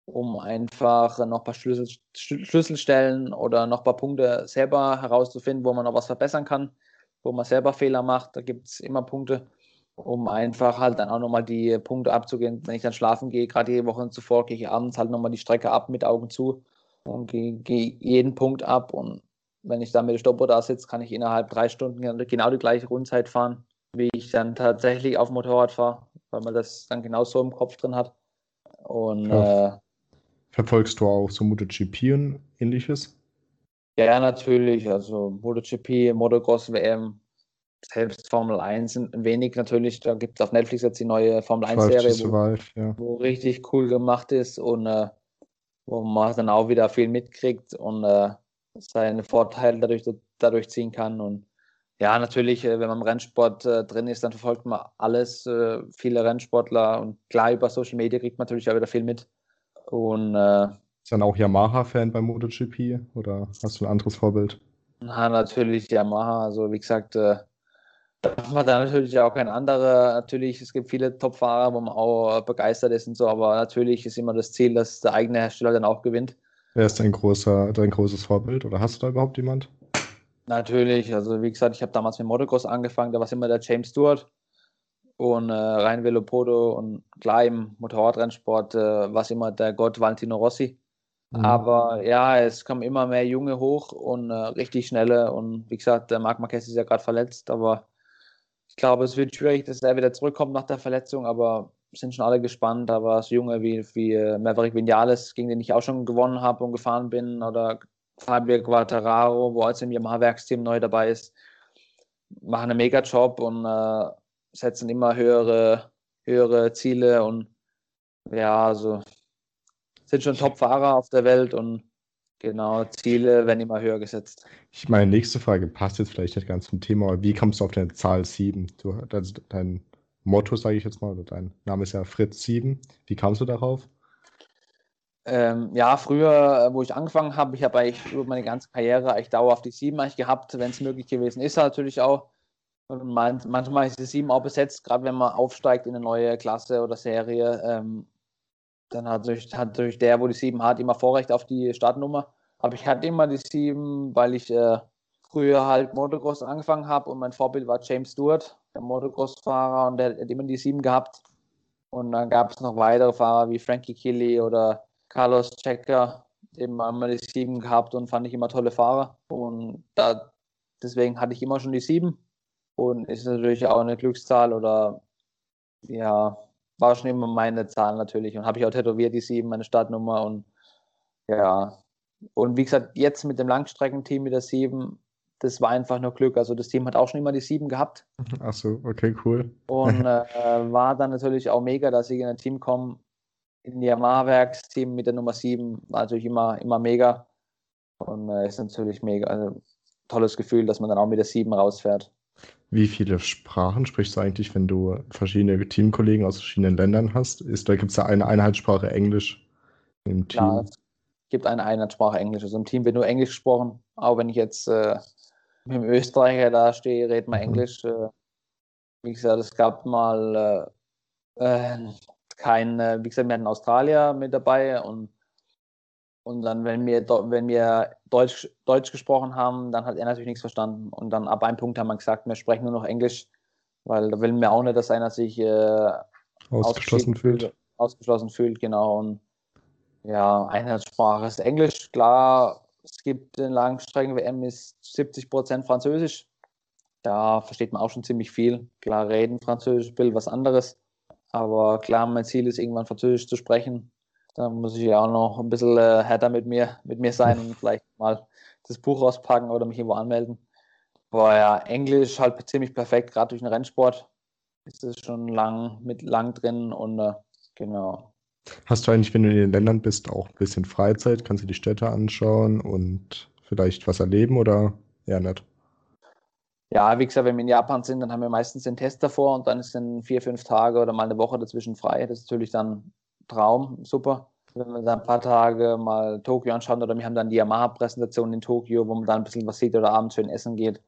um einfach noch ein paar Schlüssel, Schlüsselstellen oder noch ein paar Punkte selber herauszufinden, wo man noch was verbessern kann, wo man selber Fehler macht. Da gibt es immer Punkte um einfach halt dann auch nochmal die Punkte abzugehen. Wenn ich dann schlafen gehe, gerade die Wochen zuvor, gehe ich abends halt nochmal die Strecke ab mit Augen zu und gehe, gehe jeden Punkt ab. Und wenn ich dann mit der Stoppuhr da sitze, kann ich innerhalb drei Stunden genau die gleiche Rundzeit fahren, wie ich dann tatsächlich auf dem Motorrad fahre, weil man das dann genau so im Kopf drin hat. Und ja. äh, Verfolgst du auch so MotoGP und ähnliches? Ja, natürlich. Also MotoGP, Motocross WM, selbst Formel 1 ein wenig natürlich. Da gibt es auf Netflix jetzt die neue Formel 1-Serie, wo, ja. wo, richtig cool gemacht ist und äh, wo man dann auch wieder viel mitkriegt und äh, seine Vorteile dadurch, dadurch ziehen kann. Und ja, natürlich, äh, wenn man im Rennsport äh, drin ist, dann verfolgt man alles, äh, viele Rennsportler und klar über Social Media kriegt man natürlich auch wieder viel mit. Und äh, ist dann auch Yamaha-Fan beim MotoGP oder hast du ein anderes Vorbild? Na, natürlich Yamaha. Also wie gesagt, äh, darf man da natürlich auch kein anderer. Natürlich, es gibt viele Top-Fahrer, wo man auch begeistert ist und so, aber natürlich ist immer das Ziel, dass der eigene Hersteller dann auch gewinnt. Wer ist dein, großer, dein großes Vorbild oder hast du da überhaupt jemand? Natürlich, also wie gesagt, ich habe damals mit Motocross angefangen, da war es immer der James Stewart und äh, rein Velopodo und klar im Motorradrennsport äh, war es immer der Gott Valentino Rossi. Mhm. Aber ja, es kommen immer mehr Junge hoch und äh, richtig schnelle und wie gesagt, der Marc Marquez ist ja gerade verletzt, aber ich glaube, es wird schwierig, dass er wieder zurückkommt nach der Verletzung, aber sind schon alle gespannt. Da war es Junge wie, wie äh, Maverick Vinales, gegen den ich auch schon gewonnen habe und gefahren bin, oder Fabio Quattararo, wo als im Yamaha-Werksteam neu dabei ist, machen einen Mega-Job und äh, setzen immer höhere, höhere Ziele und ja, also sind schon Top-Fahrer auf der Welt und Genau, Ziele werden immer höher gesetzt. Ich meine, nächste Frage passt jetzt vielleicht nicht ganz zum Thema, aber wie kommst du auf deine Zahl 7? Du, also dein Motto, sage ich jetzt mal, oder dein Name ist ja Fritz 7. Wie kamst du darauf? Ähm, ja, früher, äh, wo ich angefangen habe, ich habe eigentlich über meine ganze Karriere eigentlich dauerhaft die 7 eigentlich gehabt, wenn es möglich gewesen ist, natürlich auch. Und manchmal ist die 7 auch besetzt, gerade wenn man aufsteigt in eine neue Klasse oder Serie. Ähm, dann hat durch, hat durch der, wo die 7 hat, immer Vorrecht auf die Startnummer. Aber ich hatte immer die 7, weil ich äh, früher halt Motocross angefangen habe und mein Vorbild war James Stewart, der Motocross-Fahrer, und der hat immer die 7 gehabt. Und dann gab es noch weitere Fahrer wie Frankie Killy oder Carlos Checker, eben haben die 7 gehabt und fand ich immer tolle Fahrer. Und da, deswegen hatte ich immer schon die 7. Und ist natürlich auch eine Glückszahl oder ja, war schon immer meine Zahl natürlich und habe ich auch tätowiert, die sieben, meine Startnummer und ja. Und wie gesagt, jetzt mit dem Langstreckenteam mit der sieben, das war einfach nur Glück. Also das Team hat auch schon immer die sieben gehabt. Ach so, okay, cool. Und äh, war dann natürlich auch mega, dass ich in ein Team komme, in Yamaha-Werksteam mit der Nummer sieben, war natürlich immer, immer mega. Und äh, ist natürlich mega, also tolles Gefühl, dass man dann auch mit der sieben rausfährt. Wie viele Sprachen sprichst du eigentlich, wenn du verschiedene Teamkollegen aus verschiedenen Ländern hast? Ist, da gibt es ja eine Einheitssprache Englisch im Team? Ja, es gibt eine Einheitssprache Englisch. Also im Team wird nur Englisch gesprochen. Auch wenn ich jetzt äh, mit dem Österreicher da stehe, redet man mhm. Englisch. Äh, wie gesagt, es gab mal äh, äh kein, wie gesagt, wir hatten Australier mit dabei und und dann, wenn wir, wenn wir Deutsch, Deutsch gesprochen haben, dann hat er natürlich nichts verstanden. Und dann ab einem Punkt haben wir gesagt, wir sprechen nur noch Englisch, weil da will wir auch nicht, dass einer sich äh, ausgeschlossen fühlt. Ausgeschlossen fühlt, genau. Und ja, Einheitssprache ist Englisch. Klar, es gibt in Langstrecken-WM ist 70 Prozent Französisch. Da versteht man auch schon ziemlich viel. Klar, reden Französisch, will was anderes. Aber klar, mein Ziel ist, irgendwann Französisch zu sprechen. Da muss ich ja auch noch ein bisschen äh, härter mit mir, mit mir sein und vielleicht mal das Buch rauspacken oder mich irgendwo anmelden. Aber ja, Englisch halt ziemlich perfekt, gerade durch den Rennsport ist es schon lang mit lang drin und äh, genau. Hast du eigentlich, wenn du in den Ländern bist, auch ein bisschen Freizeit? Kannst du die Städte anschauen und vielleicht was erleben oder eher nicht? Ja, wie gesagt, wenn wir in Japan sind, dann haben wir meistens den Test davor und dann ist dann vier, fünf Tage oder mal eine Woche dazwischen frei. Das ist natürlich dann Traum, super. Wenn wir dann ein paar Tage mal Tokio anschauen oder wir haben dann die Yamaha-Präsentation in Tokio, wo man dann ein bisschen was sieht oder abends schön essen geht.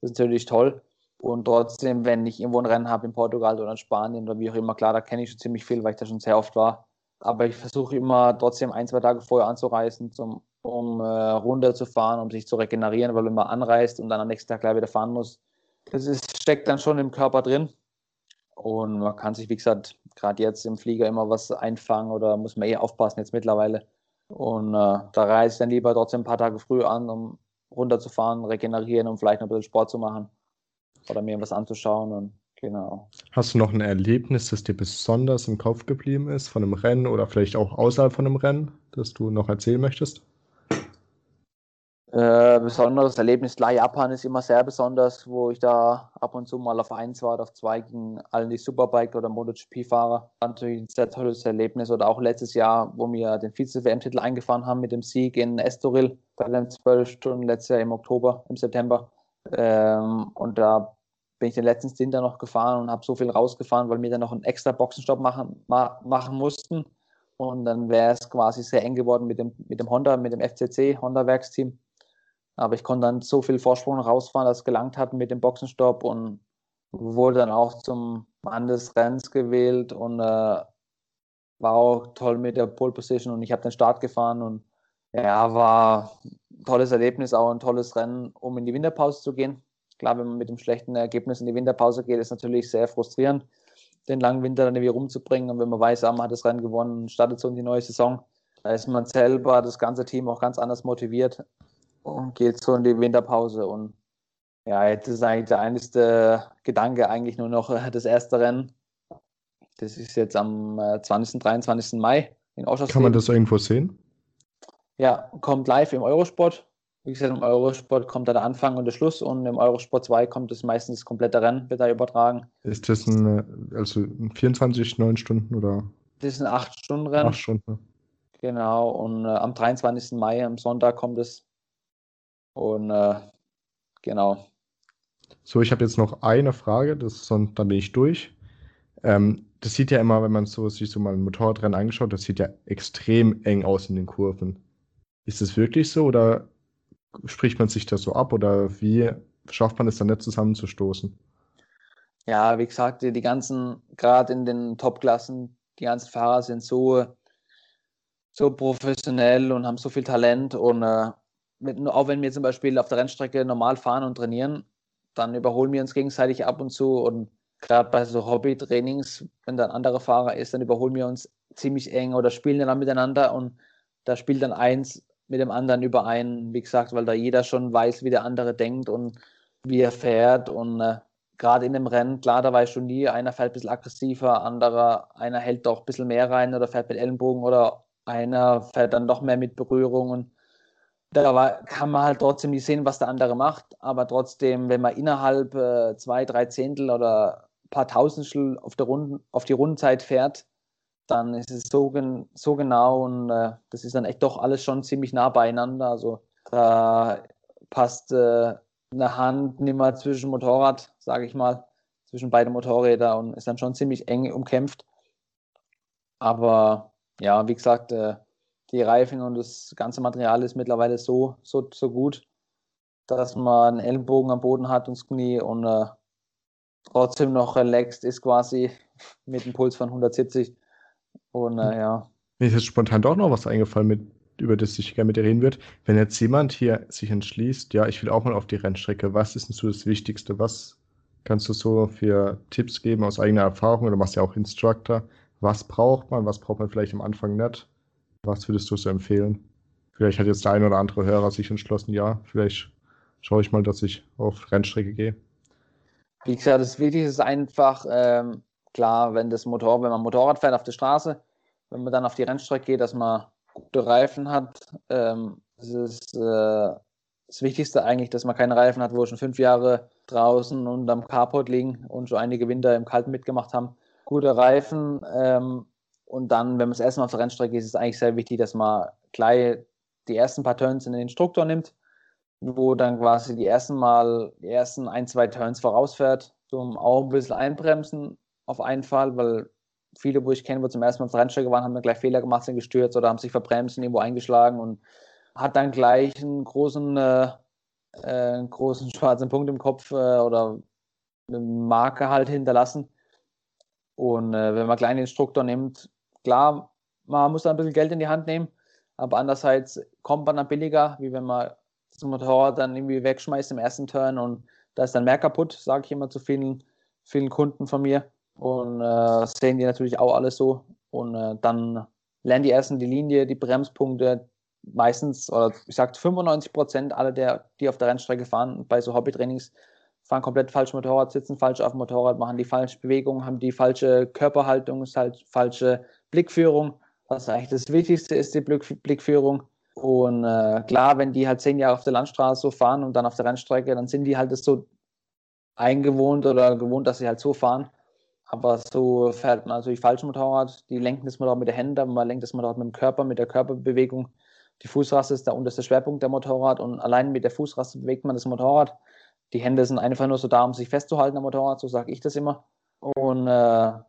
Das ist natürlich toll. Und trotzdem, wenn ich irgendwo ein Rennen habe in Portugal oder in Spanien oder wie auch immer, klar, da kenne ich schon ziemlich viel, weil ich da schon sehr oft war. Aber ich versuche immer trotzdem ein, zwei Tage vorher anzureisen, zum, um äh, runterzufahren, um sich zu regenerieren, weil wenn man anreist und dann am nächsten Tag gleich wieder fahren muss, das ist, steckt dann schon im Körper drin. Und man kann sich, wie gesagt, gerade jetzt im Flieger immer was einfangen oder muss man eh aufpassen jetzt mittlerweile. Und äh, da reise ich dann lieber trotzdem ein paar Tage früh an, um runterzufahren, regenerieren und vielleicht noch ein bisschen Sport zu machen oder mir was anzuschauen. Und genau. Hast du noch ein Erlebnis, das dir besonders im Kopf geblieben ist von einem Rennen oder vielleicht auch außerhalb von einem Rennen, das du noch erzählen möchtest? Äh, besonderes Erlebnis, klar, Japan ist immer sehr besonders, wo ich da ab und zu mal auf eins war, auf zwei gegen allen die Superbike oder MotoGP-Fahrer. Natürlich ein sehr tolles Erlebnis. Oder auch letztes Jahr, wo wir den Vize-WM-Titel eingefahren haben mit dem Sieg in Estoril bei den zwölf Stunden letztes Jahr im Oktober, im September. Ähm, und da bin ich den letzten Stint dann noch gefahren und habe so viel rausgefahren, weil wir dann noch einen extra Boxenstopp machen, ma machen mussten. Und dann wäre es quasi sehr eng geworden mit dem, mit dem Honda, mit dem FCC, Honda-Werksteam. Aber ich konnte dann so viel Vorsprung rausfahren, dass es gelangt hat mit dem Boxenstopp und wurde dann auch zum Mann des Rennens gewählt und äh, war auch toll mit der Pole Position und ich habe den Start gefahren und ja, war ein tolles Erlebnis, auch ein tolles Rennen, um in die Winterpause zu gehen. Klar, wenn man mit dem schlechten Ergebnis in die Winterpause geht, ist natürlich sehr frustrierend, den langen Winter dann irgendwie rumzubringen. Und wenn man weiß, ah, man hat das Rennen gewonnen, startet so in die neue Saison, da ist man selber, das ganze Team auch ganz anders motiviert und geht so in die Winterpause. Und ja, jetzt ist eigentlich der einzige Gedanke eigentlich nur noch das erste Rennen. Das ist jetzt am 20. 23. Mai in Oschersleben. Kann man das irgendwo sehen? Ja, kommt live im Eurosport. Wie gesagt, im Eurosport kommt da der Anfang und der Schluss und im Eurosport 2 kommt das meistens das komplette Rennen, wird da übertragen. Ist das ein, also 24, 9 Stunden oder? Das ist ein 8-Stunden-Rennen. 8 Stunden. Genau, und äh, am 23. Mai, am Sonntag, kommt es und äh, genau. So, ich habe jetzt noch eine Frage, das, dann bin ich durch. Ähm, das sieht ja immer, wenn man so, sich so mal ein Motorradrennen angeschaut, das sieht ja extrem eng aus in den Kurven. Ist es wirklich so oder spricht man sich das so ab oder wie schafft man es dann nicht zusammenzustoßen? Ja, wie gesagt, die, die ganzen, gerade in den Top-Klassen, die ganzen Fahrer sind so, so professionell und haben so viel Talent und äh, mit, auch wenn wir zum Beispiel auf der Rennstrecke normal fahren und trainieren, dann überholen wir uns gegenseitig ab und zu. Und gerade bei so Hobby-Trainings, wenn da ein anderer Fahrer ist, dann überholen wir uns ziemlich eng oder spielen dann miteinander. Und da spielt dann eins mit dem anderen überein, wie gesagt, weil da jeder schon weiß, wie der andere denkt und wie er fährt. Und äh, gerade in dem Rennen, klar, da weiß schon nie, einer fährt ein bisschen aggressiver, anderer, einer hält doch ein bisschen mehr rein oder fährt mit Ellenbogen oder einer fährt dann doch mehr mit Berührungen da war, kann man halt trotzdem nicht sehen, was der andere macht, aber trotzdem, wenn man innerhalb äh, zwei, drei Zehntel oder ein paar Tausendstel auf, der Runden, auf die Rundenzeit fährt, dann ist es so, so genau und äh, das ist dann echt doch alles schon ziemlich nah beieinander. Also da passt äh, eine Hand nicht mehr zwischen Motorrad, sage ich mal, zwischen beide Motorräder und ist dann schon ziemlich eng umkämpft. Aber ja, wie gesagt, äh, die Reifen und das ganze Material ist mittlerweile so, so, so gut, dass man einen Ellenbogen am Boden hat und das Knie und äh, trotzdem noch relaxed ist quasi mit einem Puls von 170. Und äh, ja. Mir ist jetzt spontan doch noch was eingefallen, mit, über das ich gerne mit dir reden würde. Wenn jetzt jemand hier sich entschließt, ja, ich will auch mal auf die Rennstrecke, was ist denn so das Wichtigste? Was kannst du so für Tipps geben aus eigener Erfahrung? Du machst ja auch Instructor. Was braucht man? Was braucht man vielleicht am Anfang nicht? Was würdest du so empfehlen? Vielleicht hat jetzt der ein oder andere Hörer sich entschlossen, ja, vielleicht schaue ich mal, dass ich auf Rennstrecke gehe. Wie gesagt, das Wichtigste ist einfach, ähm, klar, wenn das Motor, wenn man Motorrad fährt auf der Straße, wenn man dann auf die Rennstrecke geht, dass man gute Reifen hat. Ähm, das ist äh, das Wichtigste eigentlich, dass man keine Reifen hat, wo schon fünf Jahre draußen und am Carport liegen und schon einige Winter im Kalten mitgemacht haben. Gute Reifen ähm, und dann, wenn man das erste Mal auf der Rennstrecke ist, ist es eigentlich sehr wichtig, dass man gleich die ersten paar Turns in den Instruktor nimmt, wo dann quasi die ersten Mal, die ersten ein, zwei Turns vorausfährt, zum auch ein bisschen einbremsen auf einen Fall, weil viele, wo ich kenne, wo zum ersten Mal auf der Rennstrecke waren, haben dann gleich Fehler gemacht, sind gestürzt oder haben sich verbremst und irgendwo eingeschlagen und hat dann gleich einen großen, äh, äh, großen schwarzen Punkt im Kopf äh, oder eine Marke halt hinterlassen. Und äh, wenn man einen kleinen Instruktor nimmt, klar, man muss da ein bisschen Geld in die Hand nehmen, aber andererseits kommt man dann billiger, wie wenn man das Motorrad dann irgendwie wegschmeißt im ersten Turn und da ist dann mehr kaputt, sage ich immer zu vielen, vielen Kunden von mir. Und äh, sehen die natürlich auch alles so. Und äh, dann lernen die ersten die Linie, die Bremspunkte. Meistens, oder ich sag 95 Prozent aller, der, die auf der Rennstrecke fahren, bei so Hobbytrainings, fahren komplett falsch Motorrad, sitzen falsch auf dem Motorrad, machen die falsche Bewegung, haben die falsche Körperhaltung, ist halt falsche Blickführung. Was eigentlich das Wichtigste ist, die Blick, Blickführung. Und äh, klar, wenn die halt zehn Jahre auf der Landstraße so fahren und dann auf der Rennstrecke, dann sind die halt das so eingewohnt oder gewohnt, dass sie halt so fahren. Aber so fährt man natürlich falsch Motorrad. Die lenken das Motorrad mit der Hände, man lenkt das Motorrad mit dem Körper, mit der Körperbewegung. Die Fußraste ist der unterste Schwerpunkt der Motorrad und allein mit der Fußraste bewegt man das Motorrad. Die Hände sind einfach nur so da, um sich festzuhalten am Motorrad, so sage ich das immer. Und äh, ja,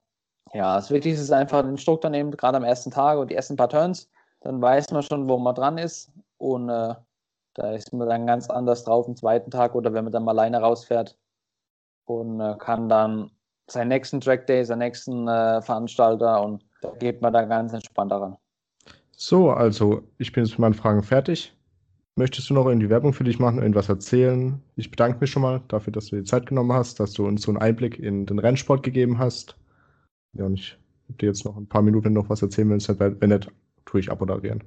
das Wichtigste ist einfach den Instruktor nehmen, gerade am ersten Tag und die ersten paar Turns. Dann weiß man schon, wo man dran ist. Und äh, da ist man dann ganz anders drauf am zweiten Tag oder wenn man dann mal alleine rausfährt und äh, kann dann seinen nächsten Track Day, seinen nächsten äh, Veranstalter und da geht man da ganz entspannt daran. So, also ich bin jetzt mit meinen Fragen fertig. Möchtest du noch irgendwie Werbung für dich machen, irgendwas erzählen? Ich bedanke mich schon mal dafür, dass du dir Zeit genommen hast, dass du uns so einen Einblick in den Rennsport gegeben hast. Ja, und ich habe dir jetzt noch ein paar Minuten noch was erzählen willst. Wenn nicht, tue ich abmoderieren.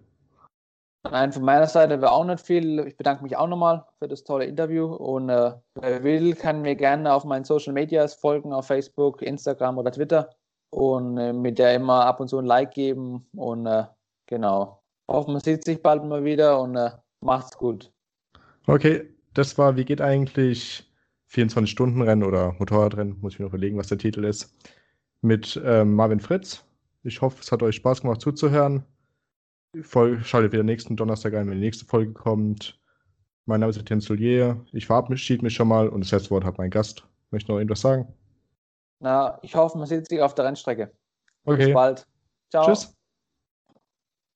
Nein, von meiner Seite wäre auch nicht viel. Ich bedanke mich auch nochmal für das tolle Interview und äh, wer will, kann mir gerne auf meinen Social Medias folgen, auf Facebook, Instagram oder Twitter und äh, mit der immer ab und zu ein Like geben und äh, genau. Hoffen, man sieht sich bald mal wieder und äh, macht's gut. Okay, das war, wie geht eigentlich 24-Stunden-Rennen oder Motorradrennen, muss ich mir noch überlegen, was der Titel ist, mit ähm, Marvin Fritz. Ich hoffe, es hat euch Spaß gemacht zuzuhören. Folge, schaltet wieder nächsten Donnerstag ein, wenn die nächste Folge kommt. Mein Name ist Etienne Soulier. Ich verabschiede mich schon mal und das letzte Wort hat mein Gast. Möchte noch irgendwas sagen? Na, ich hoffe, man sieht sich auf der Rennstrecke. Okay. Bis bald. Ciao. Tschüss.